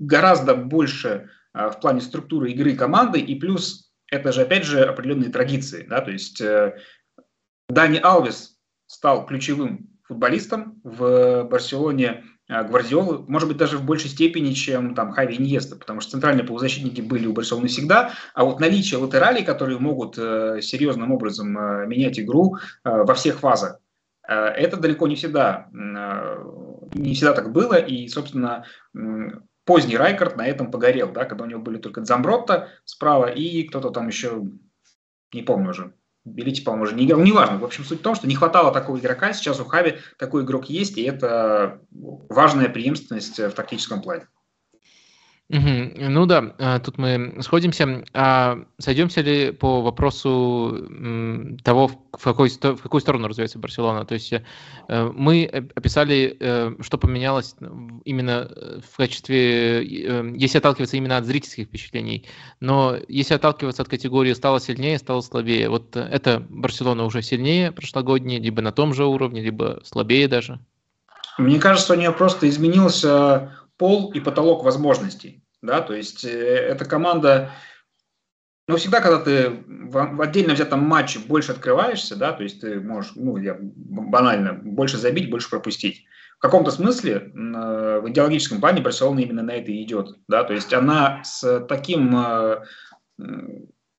гораздо больше а, в плане структуры игры команды, и плюс это же, опять же, определенные традиции. Да? То есть э, Дани Алвес стал ключевым футболистом в Барселоне Гвардиолы, может быть, даже в большей степени, чем там Хави Иньеста, потому что центральные полузащитники были у Барселоны всегда, а вот наличие латералей, которые могут э, серьезным образом э, менять игру э, во всех фазах, э, это далеко не всегда, э, не всегда так было, и, собственно, поздний Райкард на этом погорел, да, когда у него были только Дзамбротта справа и кто-то там еще, не помню уже, Белити, по-моему, уже не играл. Ну, неважно. В общем, суть в том, что не хватало такого игрока. Сейчас у Хави такой игрок есть, и это важная преемственность в тактическом плане. Угу. Ну да, а, тут мы сходимся. А сойдемся ли по вопросу того, в, какой, в какую сторону развивается Барселона? То есть э, мы описали, э, что поменялось именно э, в качестве, если отталкиваться именно от зрительских впечатлений, но если отталкиваться от категории стало сильнее, стало слабее, вот это Барселона уже сильнее прошлогодней, либо на том же уровне, либо слабее даже? Мне кажется, у нее просто изменился пол и потолок возможностей. Да? То есть э, эта команда, ну, всегда, когда ты в, отдельно взятом матче больше открываешься, да, то есть ты можешь, ну, я банально, больше забить, больше пропустить. В каком-то смысле в идеологическом плане Барселона именно на это и идет. Да? То есть она с таким э,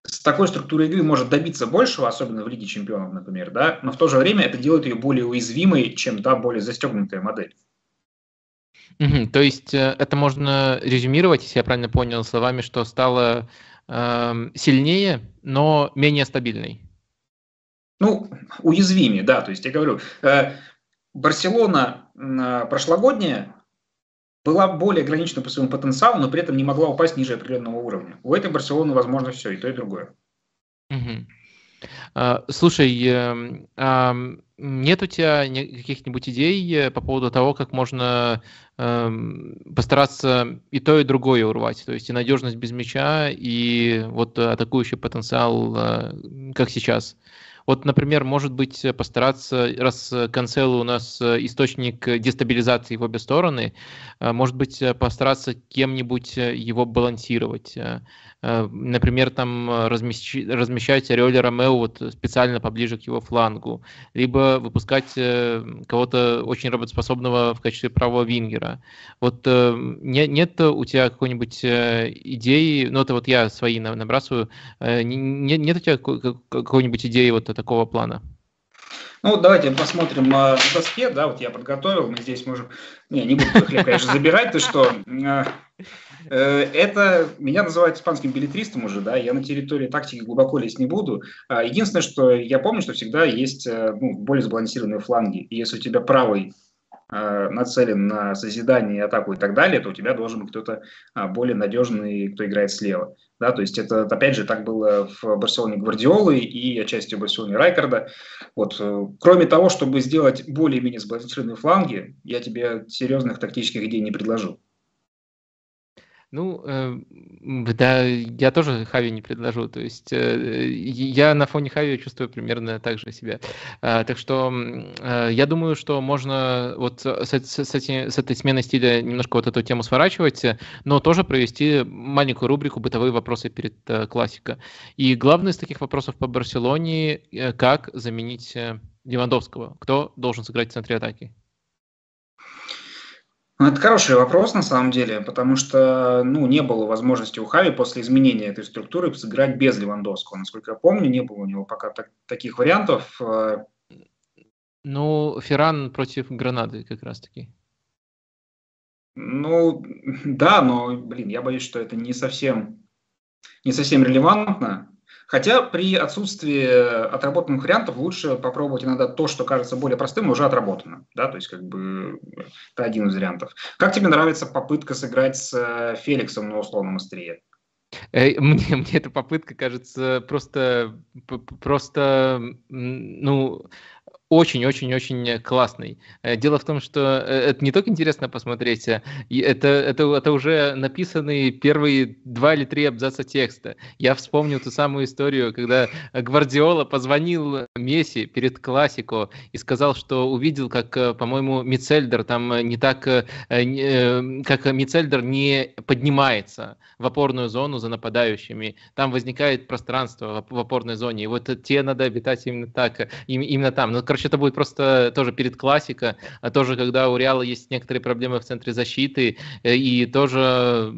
с такой структурой игры может добиться большего, особенно в Лиге Чемпионов, например, да, но в то же время это делает ее более уязвимой, чем та более застегнутая модель. Угу, то есть э, это можно резюмировать, если я правильно понял, словами, что стало э, сильнее, но менее стабильной. Ну, уязвимее, да. То есть я говорю, э, Барселона э, прошлогодняя была более ограничена по своему потенциалу, но при этом не могла упасть ниже определенного уровня. У этой Барселоны возможно все, и то, и другое. Угу. Слушай, эм, нет у тебя каких-нибудь идей э, по поводу того, как можно эм, постараться и то, и другое урвать? То есть и надежность без мяча, и вот атакующий потенциал, э, как сейчас. Вот, например, может быть, постараться, раз Канцелу у нас источник дестабилизации в обе стороны, может быть, постараться кем-нибудь его балансировать. Э, например, там э, размещать, размещать Ореоли Ромео вот специально поближе к его флангу, либо выпускать э, кого-то очень работоспособного в качестве правого вингера. Вот нет, нет у тебя какой-нибудь идеи, ну это вот я свои набрасываю, нет, нет у тебя какой-нибудь идеи вот такого плана? Ну, давайте посмотрим на доске, да, вот я подготовил, мы здесь можем, не, не буду хлеб, конечно, забирать, то что Э, это меня называют испанским билетристом уже, да, я на территории тактики глубоко лезть не буду. А, единственное, что я помню, что всегда есть э, ну, более сбалансированные фланги. И если у тебя правый э, нацелен на созидание, атаку и так далее, то у тебя должен быть кто-то а, более надежный, кто играет слева. Да, то есть это, опять же, так было в Барселоне Гвардиолы и отчасти в Барселоне Райкарда. Вот, кроме того, чтобы сделать более-менее сбалансированные фланги, я тебе серьезных тактических идей не предложу. Ну, э, да, я тоже Хави не предложу. То есть э, я на фоне Хави чувствую примерно так же себя. Э, так что э, я думаю, что можно вот с, с, с, с этой сменой стиля немножко вот эту тему сворачивать, но тоже провести маленькую рубрику «Бытовые вопросы перед э, классика». И главный из таких вопросов по Барселоне э, – как заменить э, Левандовского? Кто должен сыграть в центре атаки? Ну, это хороший вопрос на самом деле, потому что ну, не было возможности у Хави после изменения этой структуры сыграть без Левандовского. Насколько я помню, не было у него пока так, таких вариантов. Э. Ну, Ферран против Гранады как раз-таки. Ну, да, но, блин, я боюсь, что это не совсем, не совсем релевантно. Хотя при отсутствии отработанных вариантов лучше попробовать иногда то, что кажется более простым, уже отработано. Да? То есть как бы это один из вариантов. Как тебе нравится попытка сыграть с э, Феликсом на условном острие? [laughs] Мне, мне эта попытка кажется просто, просто, ну, очень-очень-очень классный. Э, дело в том, что э, это не только интересно посмотреть, э, это, это, это уже написаны первые два или три абзаца текста. Я вспомнил ту самую историю, когда Гвардиола позвонил Месси перед классику и сказал, что увидел, как, по-моему, Мицельдер там не так, как Мицельдер не поднимается в опорную зону за нападающими. Там возникает пространство в опорной зоне. И вот те надо обитать именно так, именно там. Ну, короче, это будет просто тоже перед классика, а тоже когда у Реала есть некоторые проблемы в центре защиты, э, и тоже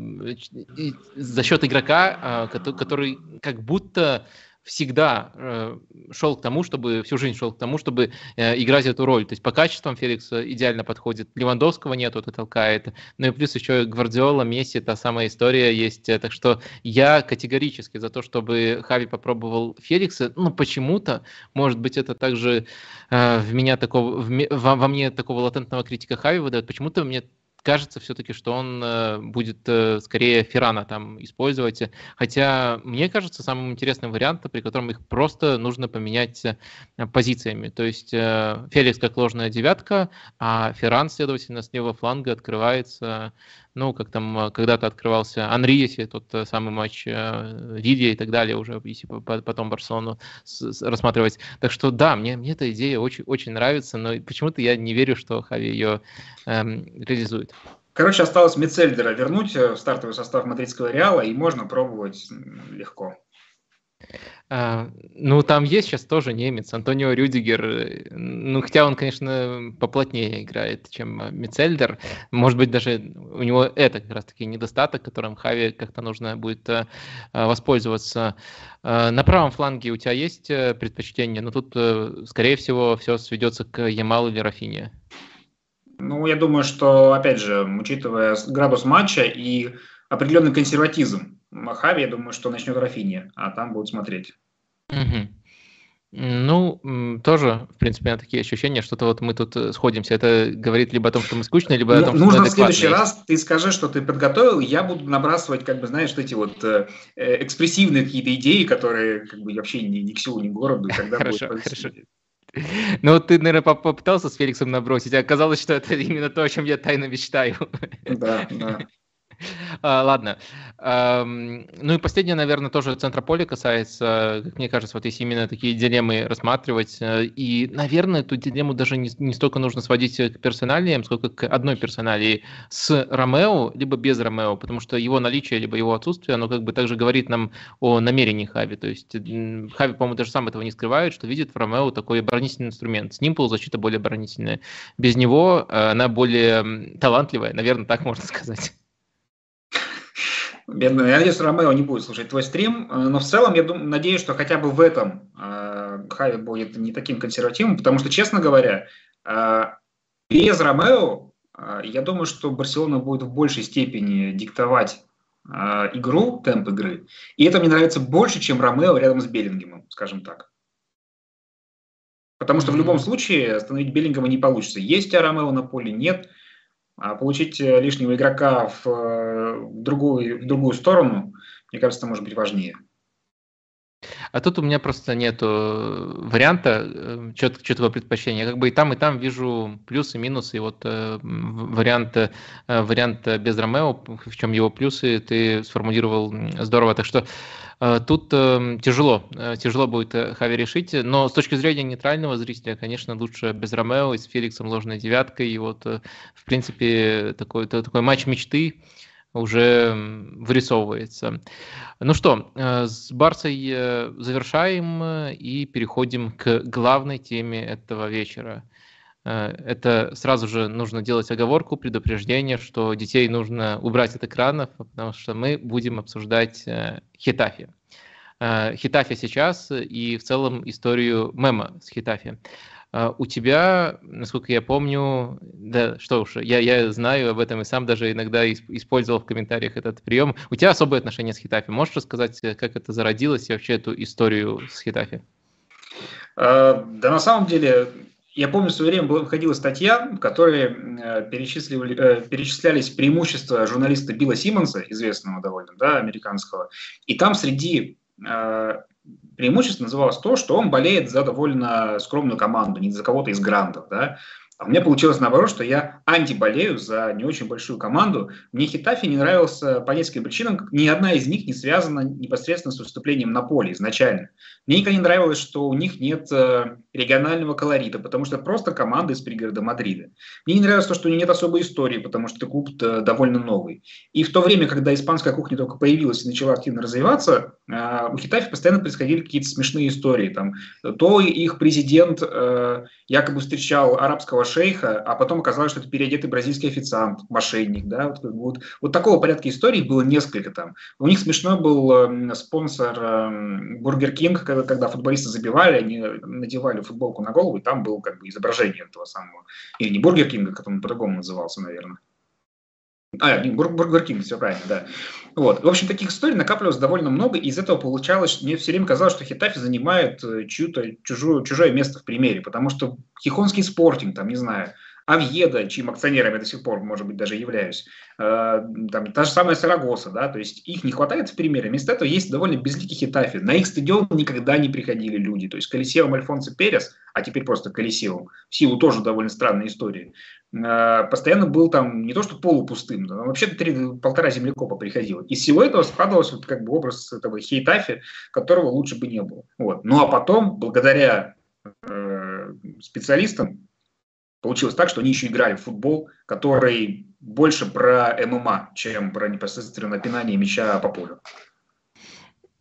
за счет игрока, а, который как будто всегда э, шел к тому, чтобы всю жизнь шел к тому, чтобы э, играть эту роль. То есть по качествам Феликс идеально подходит. Левандовского нет, это толкает. Ну и плюс еще Гвардиола, Месси, та самая история есть. Так что я категорически за то, чтобы Хави попробовал Феликса. Ну почему-то, может быть, это также э, в меня такого, в, во, во мне такого латентного критика Хави выдает. Почему-то мне кажется все-таки, что он э, будет э, скорее Феррана там использовать. Хотя мне кажется самым интересным вариантом, при котором их просто нужно поменять э, позициями. То есть Феликс как ложная девятка, а Ферран, следовательно, с левого фланга открывается ну, как там э, когда-то открывался Анри, если тот э, самый матч Лидия э, и так далее, уже если потом Барселону рассматривать. Так что да, мне, мне эта идея очень, очень нравится, но почему-то я не верю, что Хави ее эм, реализует. Короче, осталось Мецельдера вернуть в стартовый состав мадридского Реала, и можно пробовать легко. А, ну, там есть сейчас тоже немец, Антонио Рюдигер. Ну, хотя он, конечно, поплотнее играет, чем Мицельдер. Может быть, даже у него это как раз-таки недостаток, которым Хави как-то нужно будет э, воспользоваться. А, на правом фланге у тебя есть э, предпочтение? Но ну, тут, скорее всего, все сведется к Ямалу или Рафине. Ну, я думаю, что, опять же, учитывая градус матча и определенный консерватизм Махави, я думаю, что начнет Рафини, а там будут смотреть. Угу. Ну, тоже, в принципе, такие ощущения, что-то вот мы тут э, сходимся. Это говорит либо о том, что мы скучные, либо о том, что Нужно в следующий раз ты скажи, что ты подготовил, я буду набрасывать, как бы, знаешь, эти вот э, э, экспрессивные какие-то идеи, которые как бы вообще ни, ни к селу, ни к городу. Хорошо, хорошо. Ну, вот ты, наверное, попытался с Феликсом набросить, а оказалось, что это именно то, о чем я тайно мечтаю. Да, да. [laughs] А, ладно. Ну и последнее, наверное, тоже центра поля касается, как мне кажется, вот если именно такие дилеммы рассматривать. Э, и, наверное, эту дилемму даже не, не столько нужно сводить к персоналиям, сколько к одной персоналии с Ромео, либо без Ромео, потому что его наличие, либо его отсутствие, оно как бы также говорит нам о намерении Хави. То есть Хави, по-моему, даже сам этого не скрывает, что видит в Ромео такой оборонительный инструмент. С ним полузащита более оборонительная. Без него э, она более талантливая, наверное, так можно [laughs] сказать. Бедный. Я надеюсь, Ромео не будет слушать твой стрим, э, но в целом я думаю, надеюсь, что хотя бы в этом э, Хави будет не таким консервативным, потому что, честно говоря, э, без Ромео, э, я думаю, что Барселона будет в большей степени диктовать э, игру, темп игры, и это мне нравится больше, чем Ромео рядом с Беллингемом, скажем так. Потому что в любом случае остановить Беллингема не получится. Есть у Ромео на поле, нет – а получить э, лишнего игрока в, э, в, другую, в другую сторону, мне кажется, это может быть важнее. А тут у меня просто нет варианта чет, четкого предпочтения. Я как бы и там, и там вижу плюсы, минусы. И вот э, вариант, э, вариант без Ромео, в чем его плюсы, ты сформулировал здорово. Так что э, тут э, тяжело, э, тяжело будет э, Хави решить. Но с точки зрения нейтрального зрителя, конечно, лучше без Ромео и с Феликсом ложной девяткой. И вот, э, в принципе, такой, такой матч мечты уже вырисовывается. Ну что, э, с Барсой э, завершаем э, и переходим к главной теме этого вечера. Это сразу же нужно делать оговорку, предупреждение, что детей нужно убрать от экранов, потому что мы будем обсуждать Хитафи. Хитафи сейчас и в целом историю мема с Хитафи. У тебя, насколько я помню, да, что уж, я, я знаю об этом и сам даже иногда использовал в комментариях этот прием. У тебя особые отношения с Хитафи. Можешь рассказать, э, как это зародилось и вообще эту историю с Хитафи? Да, на самом деле, я помню, в свое время выходила статья, в которой э, э, перечислялись преимущества журналиста Билла Симмонса, известного довольно, да, американского. И там среди преимущество называлось то, что он болеет за довольно скромную команду, не за кого-то из грандов, да, а у меня получилось наоборот, что я антиболею за не очень большую команду. Мне Хитафи не нравился по нескольким причинам. Ни одна из них не связана непосредственно с выступлением на поле изначально. Мне никогда не нравилось, что у них нет э, регионального колорита, потому что просто команда из пригорода Мадрида. Мне не нравилось то, что у них нет особой истории, потому что клуб довольно новый. И в то время, когда испанская кухня только появилась и начала активно развиваться, э, у Хетафе постоянно происходили какие-то смешные истории. Там, то их президент э, якобы встречал арабского шейха, а потом оказалось, что это переодетый бразильский официант, мошенник, да, вот, вот, вот такого порядка историй было несколько там. У них смешной был э, спонсор э, Бургер Кинг, когда, когда футболисты забивали, они надевали футболку на голову, и там было как бы изображение этого самого, или не Бургер Кинга, как он по-другому назывался, наверное. А, не, Бургер Кинг, все правильно, да. Вот. В общем, таких историй накапливалось довольно много, и из этого получалось, мне все время казалось, что Хетафе занимает э, чью-то чужую, чужое место в Примере, потому что Хихонский Спортинг, там, не знаю, Овьедо, чьим акционером я до сих пор, может быть, даже являюсь, э, там, та же самая Сарагоса, да, то есть их не хватает в Примере. Вместо этого есть довольно безликий Хетафе. На их стадион никогда не приходили люди. То есть Колисеум Альфонсо Перес, а теперь просто Колисеум, в силу тоже довольно странной истории, постоянно был там не то что полупустым, но вообще три, полтора землекопа приходило. Из всего этого складывался вот как бы образ этого Хейтафи, которого лучше бы не было. Вот. Ну а потом, благодаря э, специалистам, Получилось так, что они еще играли в футбол, который больше про ММА, чем про непосредственно пинание мяча по полю.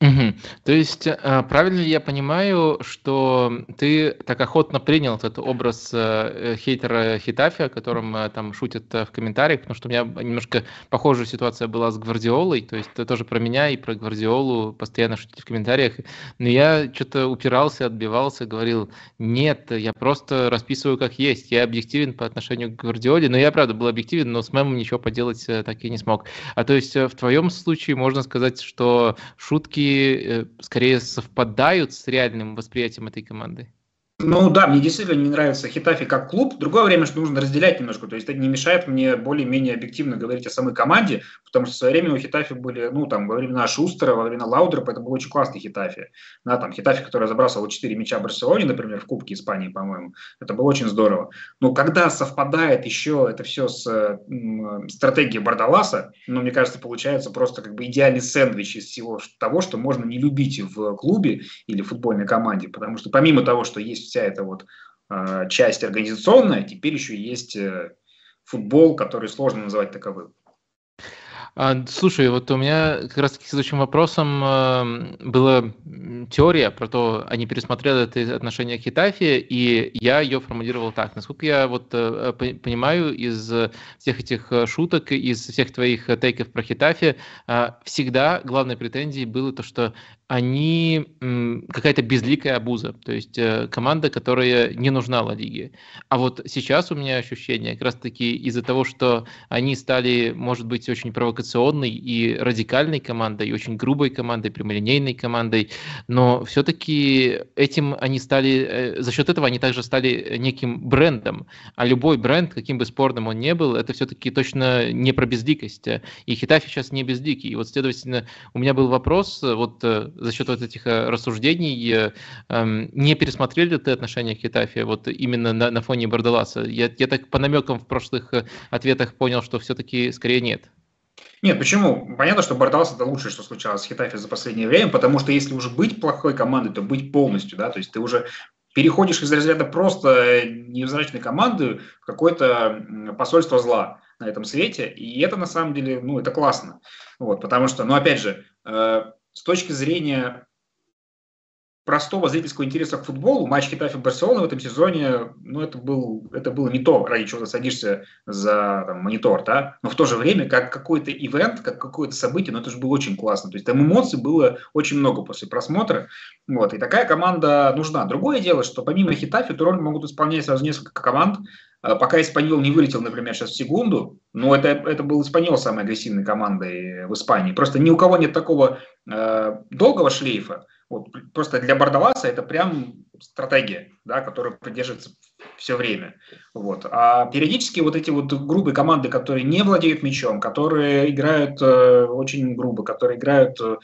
Угу. То есть, э, правильно ли я понимаю, что ты так охотно принял этот образ э, хейтера Хитафи, о котором э, там шутят в комментариях, потому что у меня немножко похожая ситуация была с Гвардиолой, то есть тоже про меня и про Гвардиолу постоянно шутили в комментариях, но я что-то упирался, отбивался, говорил, нет, я просто расписываю как есть, я объективен по отношению к Гвардиоле, но я, правда, был объективен, но с мемом ничего поделать так и не смог. А то есть в твоем случае можно сказать, что шутки Э, скорее совпадают с реальным восприятием этой команды? Ну да, мне действительно не нравится Хитафи как клуб. Другое время, что нужно разделять немножко. То есть это не мешает мне более-менее объективно говорить о самой команде, потому что в свое время у Хитафи были, ну там, во времена Шустера, во времена Лаудера, это был очень классный Хитафи. Да, там Хитафи, который забрасывал 4 мяча Барселоне, например, в Кубке Испании, по-моему. Это было очень здорово. Но когда совпадает еще это все с м, стратегией Бардаласа, ну, мне кажется, получается просто как бы идеальный сэндвич из всего того, что можно не любить в клубе или в футбольной команде. Потому что помимо того, что есть вся эта вот э, часть организационная, теперь еще есть э, футбол, который сложно называть таковым. А, слушай, вот у меня как раз таки следующим вопросом э, была теория про то, они пересмотрели это отношение к Хитафе, и я ее формулировал так. Насколько я вот э, понимаю из всех этих э, шуток, из всех твоих тейков про Хитафе, э, всегда главной претензией было то, что они какая-то безликая обуза, то есть э, команда, которая не нужна Ла Лиге. А вот сейчас у меня ощущение, как раз-таки из-за того, что они стали, может быть, очень провокационной и радикальной командой, и очень грубой командой, прямолинейной командой, но все-таки этим они стали, э, за счет этого они также стали неким брендом. А любой бренд, каким бы спорным он ни был, это все-таки точно не про безликость. И Хитафи сейчас не безликий. И вот, следовательно, у меня был вопрос, вот э, за счет вот этих э, рассуждений э, эм, не пересмотрели ты отношение к Хитафе вот именно на, на фоне Бардаласа? Я, я так по намекам в прошлых э, ответах понял, что все-таки скорее нет. Нет, почему? Понятно, что Бардалас это лучшее, что случалось с Хитафи за последнее время, потому что если уже быть плохой командой, то быть полностью, да, то есть ты уже переходишь из разряда просто невзрачной команды в какое-то посольство зла на этом свете, и это на самом деле, ну, это классно, вот, потому что, ну, опять же, с точки зрения простого зрительского интереса к футболу, матч Хитафи Барселона в этом сезоне, ну, это, был, это было не то, ради чего ты садишься за там, монитор, да, но в то же время, как какой-то ивент, как какое-то событие, ну, это же было очень классно, то есть там эмоций было очень много после просмотра, вот, и такая команда нужна. Другое дело, что помимо Хитафи эту роль могут исполнять сразу несколько команд, а пока Испаньол не вылетел, например, сейчас в секунду, но это, это был Испаньол самой агрессивной командой в Испании. Просто ни у кого нет такого э, долгого шлейфа. Вот, просто для Бардаласа это прям стратегия, да, которая поддерживается все время. Вот. А периодически вот эти вот грубые команды, которые не владеют мячом, которые играют э, очень грубо, которые играют э,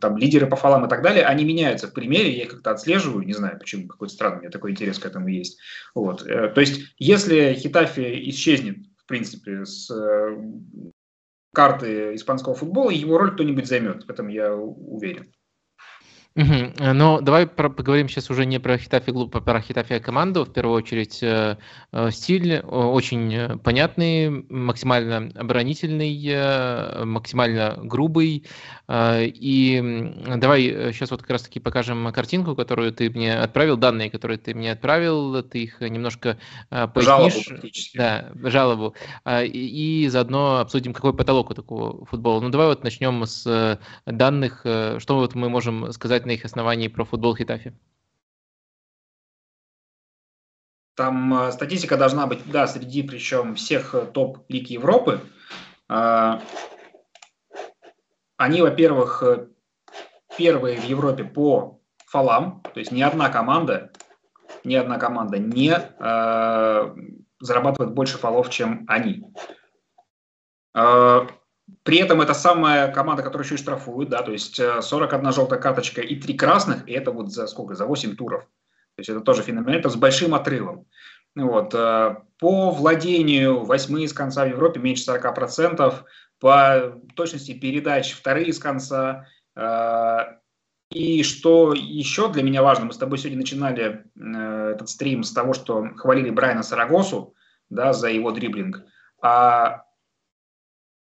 там лидеры по фалам и так далее, они меняются в примере, я их как-то отслеживаю, не знаю почему, какой-то странный у меня такой интерес к этому есть. Вот. Э, то есть, если Хитафи исчезнет, в принципе, с э, карты испанского футбола, его роль кто-нибудь займет, в этом я уверен. Угу. Но давай про, поговорим сейчас уже не про Хитафи клуб, а про Хитафи команду. В первую очередь э, э стиль очень понятный, максимально оборонительный, э, максимально грубый. Э, и давай сейчас вот как раз таки покажем картинку, которую ты мне отправил, данные, которые ты мне отправил. Ты их немножко э, пояснишь. Жалобу, да, жалобу. Э, и, и заодно обсудим, какой потолок у такого футбола. Ну давай вот начнем с данных, что вот мы можем сказать сказать на их основании про футбол Хитафи? Там э, статистика должна быть, да, среди причем всех э, топ-лиг Европы. Э, они, во-первых, э, первые в Европе по фалам, то есть ни одна команда, ни одна команда не э, зарабатывает больше фалов, чем они. При этом это самая команда, которая еще и штрафует, да, то есть 41 э, желтая карточка и 3 красных, и это вот за сколько, за 8 туров. То есть это тоже феноменально, это с большим отрывом. Вот. Э, по владению восьмые из конца в Европе меньше 40%, по точности передач вторые из конца. Э, и что еще для меня важно, мы с тобой сегодня начинали этот стрим с того, что хвалили Брайана Сарагосу да, за его дриблинг. А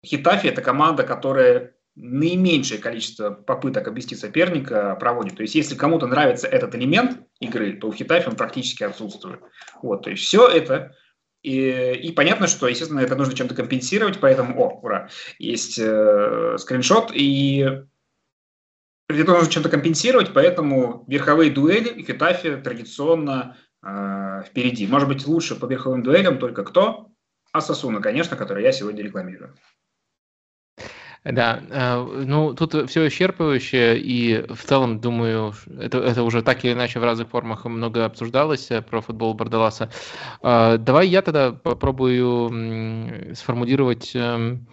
Хитафи – это команда, которая наименьшее количество попыток обвести соперника проводит. То есть, если кому-то нравится этот элемент игры, то у Хитафи он практически отсутствует. Вот, то есть, все это и, и понятно, что, естественно, это нужно чем-то компенсировать, поэтому, о, ура, есть э, скриншот, и это нужно чем-то компенсировать, поэтому верховые дуэли Хитафи традиционно э, впереди. Может быть, лучше по верховым дуэлям только кто? Асасуна, конечно, который я сегодня рекламирую. Да, э, ну тут все исчерпывающе, и в целом, думаю, это, это уже так или иначе в разных формах много обсуждалось э, про футбол Бардаласа. Э, давай я тогда попробую сформулировать, эм,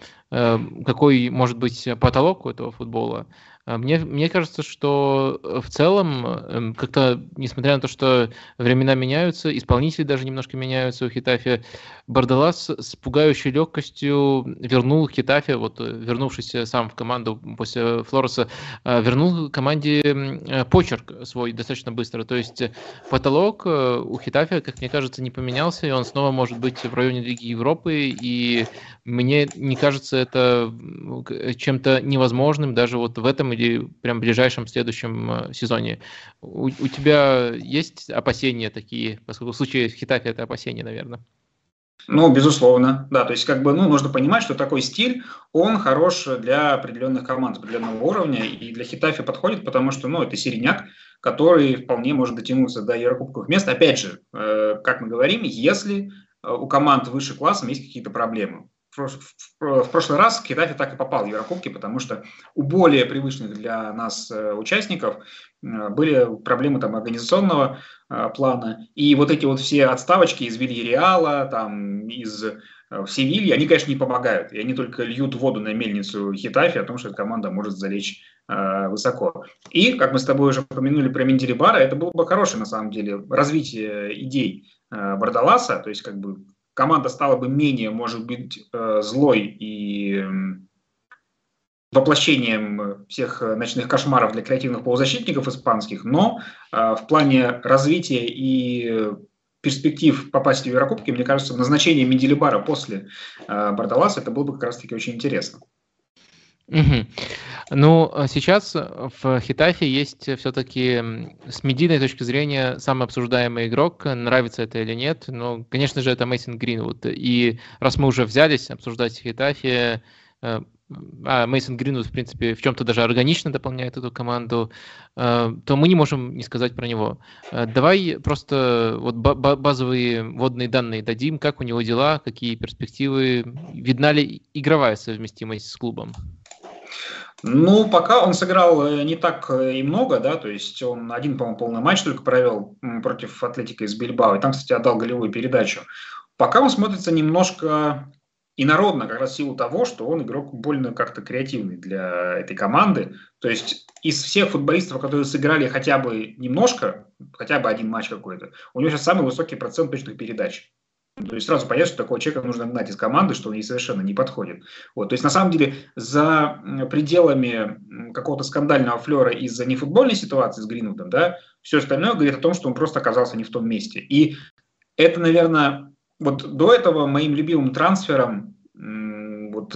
какой может быть потолок у этого футбола. А, мне, мне кажется, что э, в целом, эм, как-то, несмотря на то, что времена меняются, исполнители даже немножко меняются у Хитафи, Бардалас с пугающей легкостью вернул Хитафи, вот э, вернувшись сам в команду после Флореса, э, вернул команде почерк свой достаточно быстро. То есть потолок у Хитафи, как мне кажется, не поменялся, и он снова может быть в районе Лиги Европы, и мне не кажется это чем-то невозможным даже вот в этом или прям в ближайшем следующем сезоне. У, у тебя есть опасения такие, поскольку в случае Хитафи это опасения, наверное? Ну, безусловно, да. То есть, как бы, ну, нужно понимать, что такой стиль, он хорош для определенных команд определенного уровня, и для Хитафи подходит, потому что, ну, это середняк, который вполне может дотянуться до Еврокубковых мест. Опять же, э, как мы говорим, если э, у команд выше классом есть какие-то проблемы. В, прошлый раз Хитафи так и попал в Еврокубки, потому что у более привычных для нас э, участников э, были проблемы там организационного Э, плана. И вот эти вот все отставочки из Вильяреала, там, из в Севилье, они, конечно, не помогают. И они только льют воду на мельницу Хитафи о том, что эта команда может залечь высоко. И, как мы с тобой уже упомянули про Менделибара, это было бы хорошее, на самом деле, развитие идей Бардаласа. То есть, как бы, команда стала бы менее, может быть, э, злой и воплощением всех ночных кошмаров для креативных полузащитников испанских, но э, в плане развития и перспектив попасть в Еврокубки, мне кажется, назначение Менделибара после э, это было бы как раз-таки очень интересно. Угу. Ну, а сейчас в Хитафе есть все-таки с медийной точки зрения самый обсуждаемый игрок, нравится это или нет, но, конечно же, это Мейсон Гринвуд. И раз мы уже взялись обсуждать Хитафе, а Мейсон Гринвуд, в принципе, в чем-то даже органично дополняет эту команду, э, то мы не можем не сказать про него. Э, давай просто вот базовые водные данные дадим, как у него дела, какие перспективы, видна ли игровая совместимость с клубом? Ну, пока он сыграл э, не так и много, да, то есть он один, по-моему, полный матч только провел против Атлетика из Бильбао, и там, кстати, отдал голевую передачу. Пока он смотрится немножко и народно как раз в силу того, что он игрок больно как-то креативный для этой команды. То есть из всех футболистов, которые сыграли хотя бы немножко, хотя бы один матч какой-то, у него сейчас самый высокий процент точных передач. То есть сразу понятно, что такого человека нужно гнать из команды, что он ей совершенно не подходит. Вот. То есть на самом деле за пределами какого-то скандального флера из-за нефутбольной ситуации с Гринвудом, да, все остальное говорит о том, что он просто оказался не в том месте. И это, наверное, вот до этого моим любимым трансфером вот,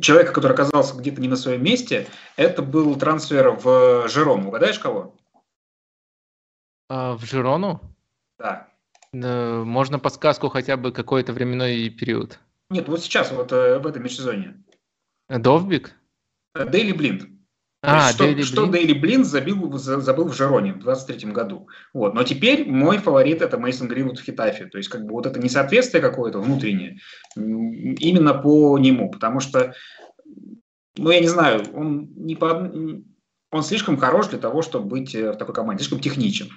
человека, который оказался где-то не на своем месте, это был трансфер в Жирон. Угадаешь кого? А, в Жирону? Да. Можно подсказку хотя бы какой-то временной период? Нет, вот сейчас, вот э, в этом межсезонье. Довбик? Дейли Блинд. А, что, Дейли что Дейли Блин забил, забыл в Жероне в 23 году. Вот. Но теперь мой фаворит это Мейсон Гринвуд в Хитафе. То есть как бы вот это несоответствие какое-то внутреннее именно по нему. Потому что, ну я не знаю, он, не по, он слишком хорош для того, чтобы быть э, в такой команде, слишком техничен.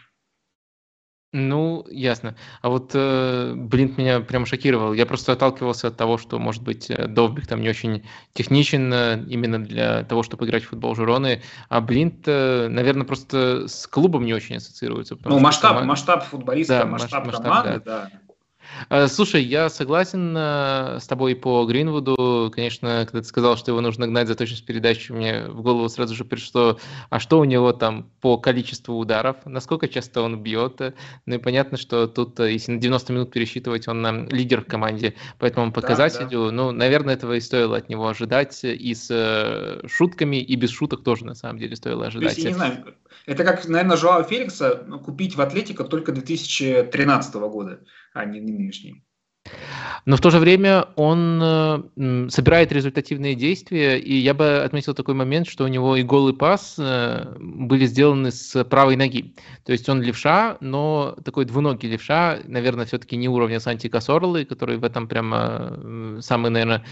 Ну, ясно. А вот э, Блинт меня прям шокировал. Я просто отталкивался от того, что, может быть, э, Довбик там не очень техничен э, именно для того, чтобы играть в футбол Жироны, а Блинт, э, наверное, просто с клубом не очень ассоциируется. Ну, масштаб, команда... масштаб футболиста, да, масштаб, масштаб команды, да. да. Э, слушай, я согласен э, с тобой по Гринвуду. Конечно, когда ты сказал, что его нужно гнать за точность передачи, мне в голову сразу же пришло, а что у него там по количеству ударов, насколько часто он бьет. Ну и понятно, что тут, э, если на 90 минут пересчитывать, он лидер в команде по этому показателю. Да, да. Ну, наверное, этого и стоило от него ожидать. И с шутками, и без шуток тоже, на самом деле, стоило ожидать. То есть, я не знаю, это как, наверное, Жоао Феликса купить в Атлетико только 2013 года а не нынешний. Но в то же время он э, собирает результативные действия, и я бы отметил такой момент, что у него и гол, и пас э, были сделаны с правой ноги. То есть он левша, но такой двуногий левша, наверное, все-таки не уровня Санти Кассорлы, который в этом прямо самый, наверное,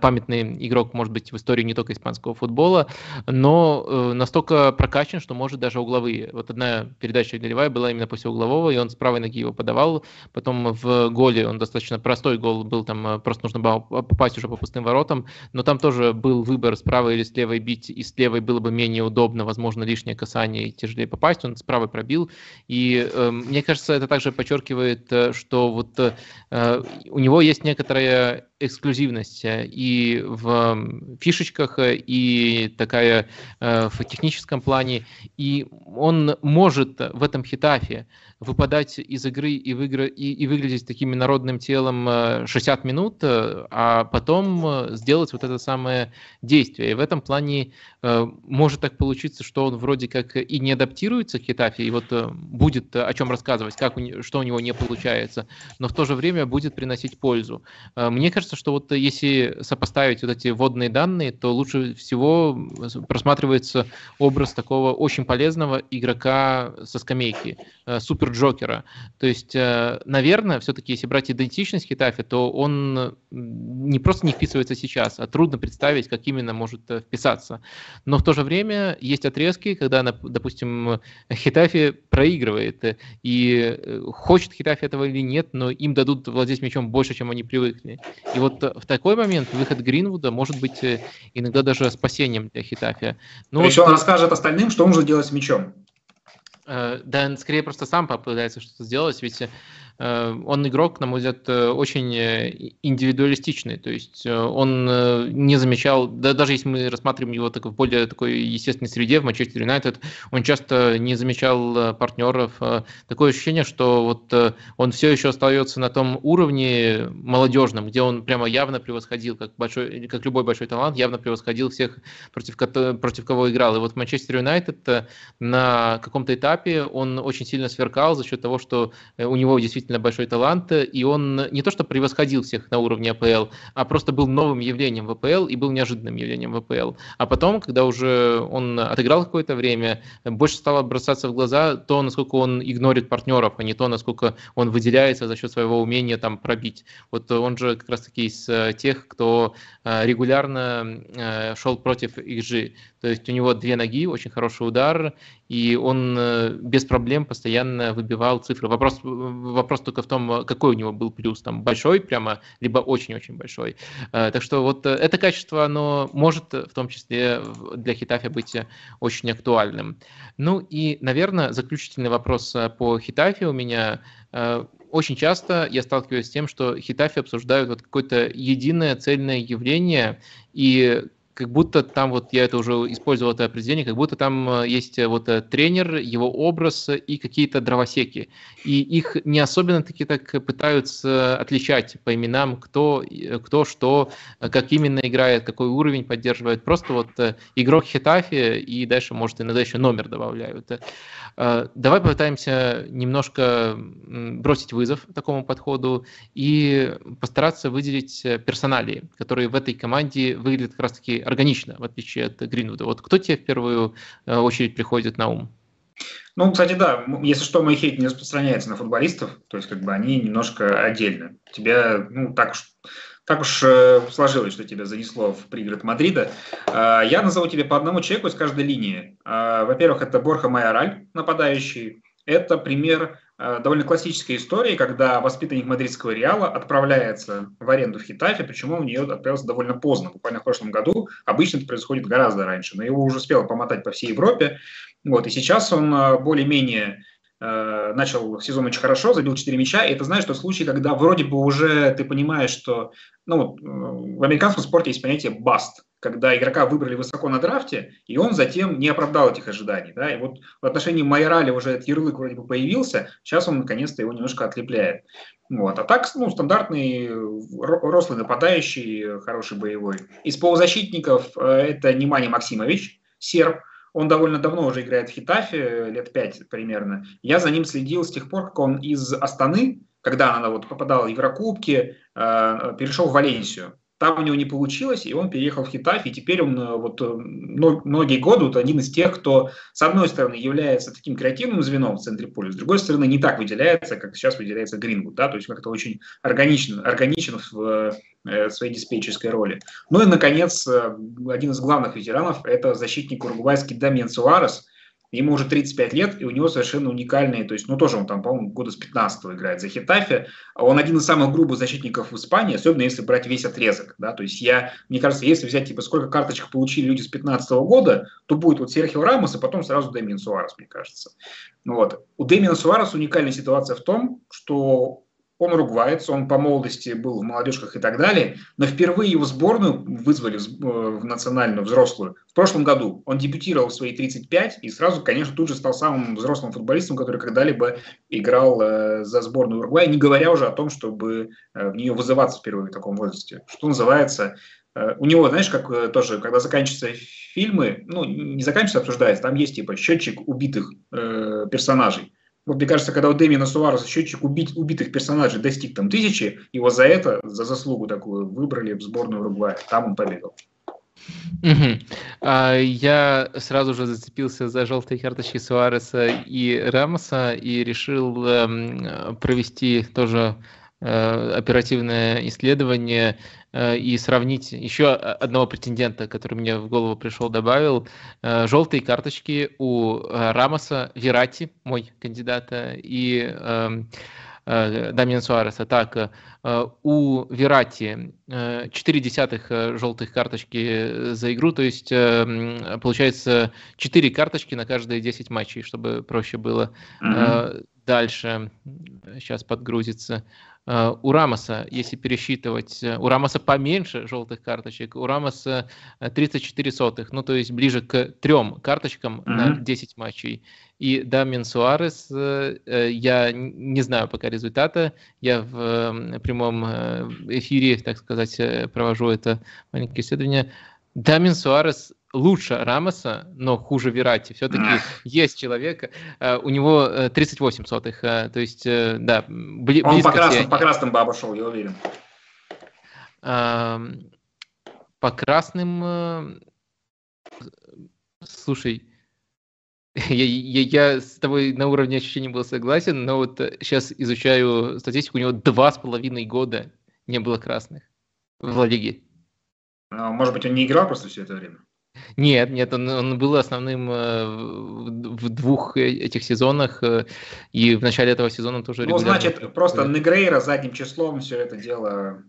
памятный игрок, может быть, в истории не только испанского футбола, но настолько прокачан, что может даже угловые. Вот одна передача голевая была именно после углового, и он с правой ноги его подавал, потом в голе он достаточно простой гол был, там э, просто нужно было попасть уже по пустым воротам, но там тоже был выбор справа или с левой бить, и с левой было бы менее удобно, возможно, лишнее касание и тяжелее попасть, он с правой пробил, и э, мне кажется, это также подчеркивает, э, что вот э, у него есть некоторая эксклюзивность э, и в фишечках, и такая в техническом плане, и он может в этом хитафе выпадать из игры и, выигра... и, и выглядеть таким народным телом 60 э, минут, э, а потом э, сделать вот это самое действие. И в этом плане может так получиться, что он вроде как и не адаптируется к Хитафе, и вот будет о чем рассказывать, как что у него не получается, но в то же время будет приносить пользу. Мне кажется, что вот если сопоставить вот эти водные данные, то лучше всего просматривается образ такого очень полезного игрока со скамейки, супер Джокера. То есть, э, наверное, все-таки, если брать идентичность Хитафи, то он не просто не вписывается сейчас, а трудно представить, как именно может э, вписаться. Но в то же время есть отрезки, когда, допустим, Хитафи проигрывает, э, и хочет Хитафи этого или нет, но им дадут владеть мячом больше, чем они привыкли. И вот в такой момент выход Гринвуда может быть иногда даже спасением для Хитафи. Ну, Причем вот, он расскажет остальным, что нужно делать с мячом. Да, скорее просто сам попытается что-то сделать, ведь Э, он игрок, на мой взгляд, э, очень э, индивидуалистичный. То есть он не замечал, да, даже если мы рассматриваем его так, в более такой естественной среде, в Манчестер Юнайтед, он часто не замечал партнеров. Такое ощущение, что вот он все еще остается на том уровне молодежном, где он прямо явно превосходил, как, большой, как любой большой талант, явно превосходил всех, против, против кого играл. И вот Манчестер Юнайтед на каком-то этапе он очень сильно сверкал за счет того, что у него действительно действительно большой талант, и он не то что превосходил всех на уровне АПЛ, а просто был новым явлением в АПЛ и был неожиданным явлением в АПЛ. А потом, когда уже он отыграл какое-то время, больше стало бросаться в глаза то, насколько он игнорит партнеров, а не то, насколько он выделяется за счет своего умения там пробить. Вот он же как раз-таки из э, тех, кто э, регулярно э, шел против XG. То есть у него две ноги, очень хороший удар, и он э, без проблем постоянно выбивал цифры. Вопрос, вопрос только в том, какой у него был плюс, там большой прямо, либо очень-очень большой. Э, так что вот это качество, оно может в том числе для Хитафи быть очень актуальным. Ну и, наверное, заключительный вопрос э, по Хитафи у меня очень часто я сталкиваюсь с тем, что Хитафи обсуждают вот какое-то единое цельное явление, и как будто там, вот я это уже использовал это определение, как будто там э, есть э, вот э, тренер, его образ и какие-то дровосеки. И их не особенно таки так пытаются отличать по именам, кто, кто что, как именно играет, какой уровень поддерживает. Просто вот игрок Хитафи и дальше, может, иногда еще номер добавляют. Давай попытаемся немножко бросить вызов такому подходу и постараться выделить персоналии, которые в этой команде выглядят как раз-таки органично, в отличие от Гринвуда. Вот кто тебе в первую э, очередь приходит на ум? Ну, кстати, да, если что, мой хейт не распространяется на футболистов, то есть как бы они немножко отдельно. Тебя, ну, так уж, так уж э, сложилось, что тебя занесло в пригород Мадрида. Э, я назову тебе по одному человеку из каждой линии. Э, во-первых, это Борха Майораль, нападающий. Это пример довольно классическая история, когда воспитанник мадридского Реала отправляется в аренду в Хитафе, причем он в нее отправился довольно поздно, буквально в прошлом году. Обычно это происходит гораздо раньше, но его уже успело помотать по всей Европе. Вот, и сейчас он э, более-менее э, начал сезон очень хорошо, забил 4 мяча, и это знаешь, что случай, когда вроде бы уже ты понимаешь, что ну, в американском спорте есть понятие «баст», когда игрока выбрали высоко на драфте, и он затем не оправдал этих ожиданий. Да? И вот в отношении Майорали уже этот ярлык вроде бы появился, сейчас он наконец-то его немножко отлепляет. Вот. А так, ну, стандартный рослый нападающий, хороший боевой. Из полузащитников э, это Немани Максимович, серб, он довольно давно уже играет в Хитафе, лет пять примерно. Я за ним следил с тех пор, как он из Астаны когда она вот попадала в Еврокубки, э, перешел в Валенсию. Там у него не получилось, и он переехал в Хитафи, и теперь он э, вот э, многие годы вот один из тех, кто, с одной стороны, является таким креативным звеном в центре поля, с другой стороны, не так выделяется, как сейчас выделяется Гринвуд, да, то есть как-то очень органичен, органичен в э, своей диспетчерской роли. Ну и, наконец, один из главных ветеранов – это защитник уругвайский Дамиен Суарес – Ему уже 35 лет, и у него совершенно уникальные, то есть, ну, тоже он там, по-моему, года с 15 играет за Хитафе. Он один из самых грубых защитников в Испании, особенно если брать весь отрезок, да, то есть я, мне кажется, если взять, типа, сколько карточек получили люди с 15 года, то будет вот Серхио Рамос, и потом сразу Дэмин Суарес, мне кажется. Вот. У Дэмина Суареса уникальная ситуация в том, что он уругваец, он по молодости был в молодежках и так далее, но впервые его сборную вызвали в э, национальную, взрослую, в прошлом году. Он дебютировал в свои 35 и сразу, конечно, тут же стал самым взрослым футболистом, который когда-либо играл э, за сборную Уругвая, не говоря уже о том, чтобы э, в нее вызываться впервые в таком возрасте. Что называется, у него, знаешь, как тоже, когда заканчиваются фильмы, ну, не заканчивается, обсуждается, там есть типа счетчик убитых э, персонажей. Вот мне кажется, когда у Дэмина Суареса счетчик убить, убитых персонажей достиг там тысячи, его за это, за заслугу такую, выбрали в сборную Уругвая. Там он победил. Угу. А, я сразу же зацепился за желтые карточки Суареса и Рамоса и решил эм, провести тоже э, оперативное исследование и сравнить еще одного претендента, который мне в голову пришел, добавил. Э, желтые карточки у э, Рамоса, Верати, мой кандидат, и эм, Дамиан Суареса. Так, у Верати 4 десятых желтых карточки за игру, то есть получается 4 карточки на каждые 10 матчей, чтобы проще было. Mm-hmm. Дальше, сейчас подгрузится. Э, у Рамоса, если пересчитывать, э, у Рамоса поменьше желтых карточек, у Рамоса 34 сотых, ну то есть ближе к трем карточкам mm-hmm. на 10 матчей. И Дамин Суарес, э, я не знаю пока результата, я в прямом эфире, так сказать, провожу это маленькое исследование. Дамин Суарес лучше Рамоса, но хуже Верати. Все-таки есть человек, э, у него 38 э, сотых, э, то есть, да, бли, Он по красным, по красным баба шел, я уверен. По красным, слушай, [laughs] я, я, я с тобой на уровне ощущений был согласен, но вот сейчас изучаю статистику, у него два с половиной года не было красных в Ла Лиге. Ну, может быть, он не играл просто все это время? Нет, нет, он, он был основным э, в двух э, этих сезонах, э, и в начале этого сезона тоже Ну, значит, просто Негрейра задним числом все это дело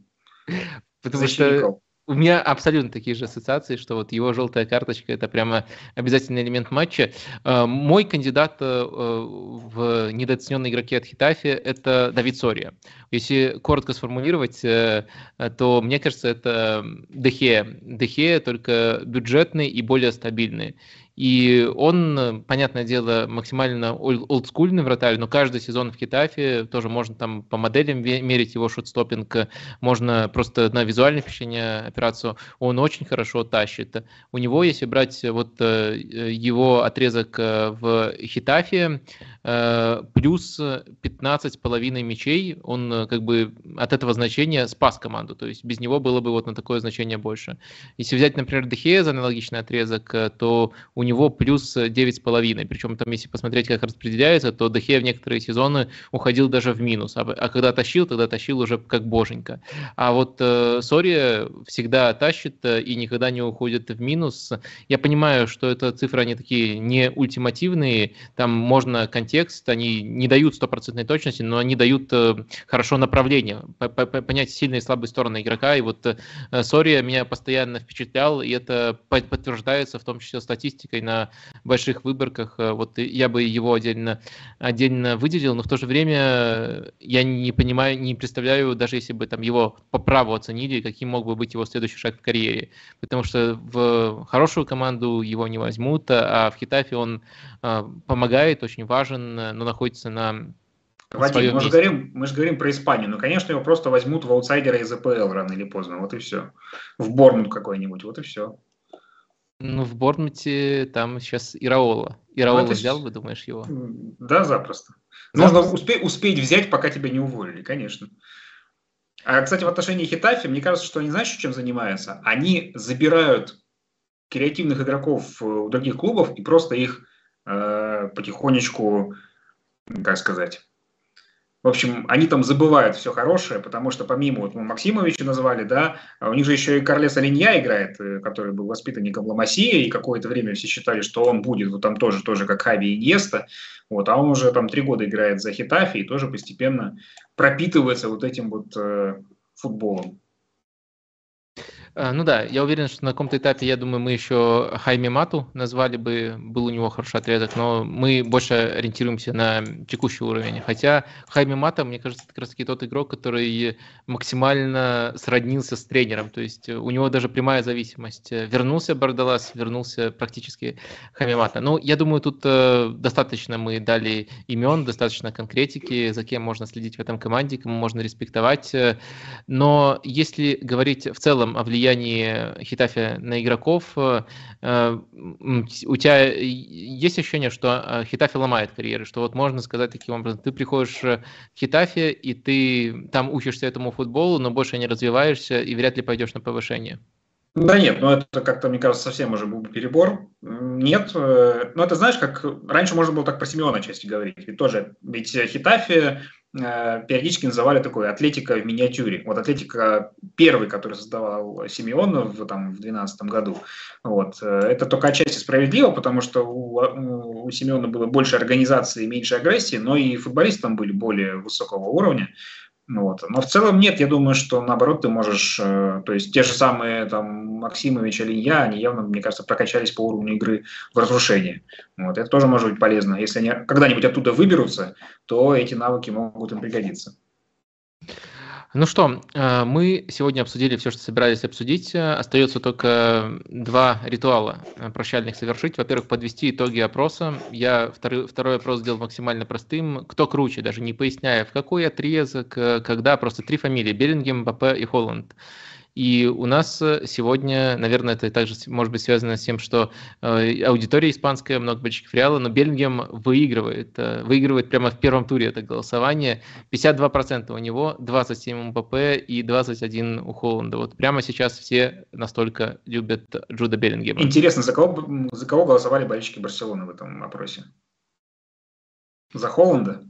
Потому что у меня абсолютно такие же ассоциации, что вот его желтая карточка это прямо обязательный элемент матча. Э, мой кандидат э, в недооцененные игроки от Хитафи это Давид Сория. Если коротко сформулировать, э, то мне кажется, это Дехе. Дехе только бюджетный и более стабильный. И он, понятное дело, максимально олдскульный вратарь, но каждый сезон в Хитафе тоже можно там по моделям мерить его шутстопинг, можно просто на визуальное впечатление операцию, он очень хорошо тащит. У него, если брать вот э, его отрезок э, в Хитафе, э, плюс 15,5 мячей, он как бы от этого значения спас команду, то есть без него было бы вот на такое значение больше. Если взять, например, Де Хеа за аналогичный отрезок, то у него плюс 9,5. Причем там, если посмотреть, как распределяется, то Де Хеа в некоторые сезоны уходил даже в минус. А, а когда тащил, тогда тащил уже как боженька. А вот э, Сория всегда тащит э, и никогда не уходит в минус. Я понимаю, что это цифры, они такие не ультимативные, там можно контекст, они не дают стопроцентной точности, но они дают э, хорошо направление, понять сильные и слабые стороны игрока. И вот э, Сория меня постоянно впечатлял, и это подтверждается в том числе статистикой статистикой на больших выборках. Э, вот я бы его отдельно, отдельно выделил, но в то же время я не понимаю, не представляю, даже если бы там его по праву оценили, каким мог бы быть его следующий шаг в карьере. Потому что в хорошую команду его не возьмут, а в Хитафе он э, помогает, очень важен, но находится на Вадим, мы же, говорим, мы же говорим про Испанию. Ну, конечно, его просто возьмут в аутсайдера из АПЛ рано или поздно. Вот и все. В Борнмут какой-нибудь. Вот и все. Ну, в Борнмуте там сейчас Ираола. Ираола ну, взял бы, думаешь, его? Да, запросто. Нужно успе- успеть взять, пока тебя не уволили, конечно. А, кстати, в отношении Хитафи, мне кажется, что они, знаешь, чем занимаются? Они забирают креативных игроков э, у других клубов и просто их э, потихонечку, как сказать, в общем, они там забывают все хорошее, потому что помимо, вот Максимовича назвали, да, а у них же еще и Карлес Оленья играет, э, который был воспитанником Ламасия, и какое-то время все считали, что он будет вот там тоже, тоже как Хави и Иньеста, вот, а он уже там три года играет за Хитафи и тоже постепенно пропитывается вот этим вот э, футболом. Э, ну да, я уверен, что на каком-то этапе, я думаю, мы еще Хайми Мату назвали бы, был у него хороший отрезок, но мы больше ориентируемся на текущий уровень. Хотя Хайми Мата, мне кажется, это как раз таки тот игрок, который максимально сроднился с тренером, то есть у него даже прямая зависимость. Вернулся Бардалас, вернулся практически Хайми Мата. Ну, я думаю, тут э, достаточно мы дали имен, достаточно конкретики, за кем можно следить в этом команде, кому можно респектовать. Но если говорить в целом о влиянии влиянии Хитафи на игроков, э, у тебя есть ощущение, что э, Хитафи ломает карьеры, что вот можно сказать таким образом, ты приходишь в Хитафи, и ты там учишься этому футболу, но больше не развиваешься и вряд ли пойдешь на повышение. Да нет, ну это как-то, мне кажется, совсем уже был перебор. Нет, э, ну это знаешь, как раньше можно было так про Симеона части говорить. Ведь тоже, ведь Хитафи Э, периодически называли такой Атлетика в миниатюре. Вот Атлетика первый, который создавал Симеон в, там, в 2012 году. Вот. Э, это только отчасти справедливо, потому что у, у Симеона было больше организации и меньше агрессии, но и футболисты там были более высокого уровня. Вот. Но в целом нет, я думаю, что наоборот ты можешь, э, то есть те же самые там Максимович или я, они явно, мне кажется, прокачались по уровню игры в разрушении. Вот. Это тоже может быть полезно. Если они когда-нибудь оттуда выберутся, то эти навыки могут им пригодиться. Ну что, э, мы сегодня обсудили все, что собирались обсудить. Остается только два ритуала э, прощальных совершить. Во-первых, подвести итоги опроса. Я второй, второй опрос сделал максимально простым. Кто круче, даже не поясняя, в какой отрезок, э, когда, просто три фамилии. Беллингем, Бапе и Холланд. И у нас э, сегодня, наверное, это также может быть связано с тем, что э, аудитория испанская, много болельщиков Реала, но Бельгием выигрывает. Э, выигрывает прямо в первом туре это голосование. 52% у него, 27 у МПП и 21 у Холланда. Вот прямо сейчас все настолько любят Джуда Беллингема. Интересно, за кого, за кого голосовали болельщики Барселоны в этом опросе? За Холланда?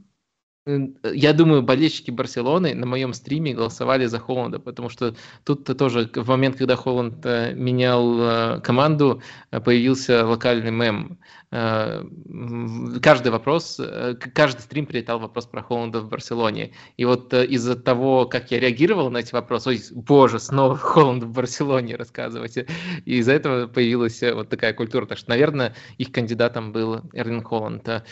Я думаю, болельщики Барселоны на моем стриме голосовали за Холланда, потому что тут тоже в момент, когда Холланд э, менял э, команду, э, появился локальный мем. Каждый вопрос, каждый стрим прилетал вопрос про Холланда в Барселоне. И вот из-за того, как я реагировал на эти вопросы, ой, боже, снова [laughs] Холланд в Барселоне рассказывать, и из-за этого появилась вот такая культура. Так что, наверное, их кандидатом был Эрлин Холланд.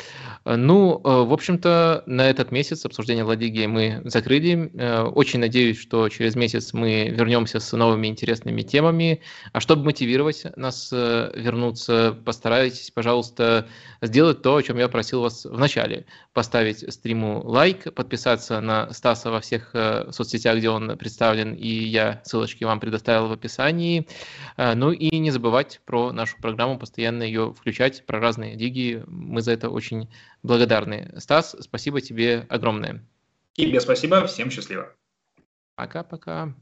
Ну, в общем-то, на это этот месяц обсуждение Ла Лиги мы закрыли. Э, очень надеюсь, что через месяц мы вернемся с новыми интересными темами. А чтобы мотивировать нас э, вернуться, постарайтесь, пожалуйста, сделать то, о чем я просил вас в начале. Поставить стриму лайк, подписаться на Стаса во всех э, соцсетях, где он представлен, и я ссылочки вам предоставил в описании. Ну и не забывать про нашу программу, постоянно ее включать, про разные лиги. Мы за это очень благодарны. Стас, спасибо тебе огромное. Тебе спасибо, всем счастливо. Пока-пока.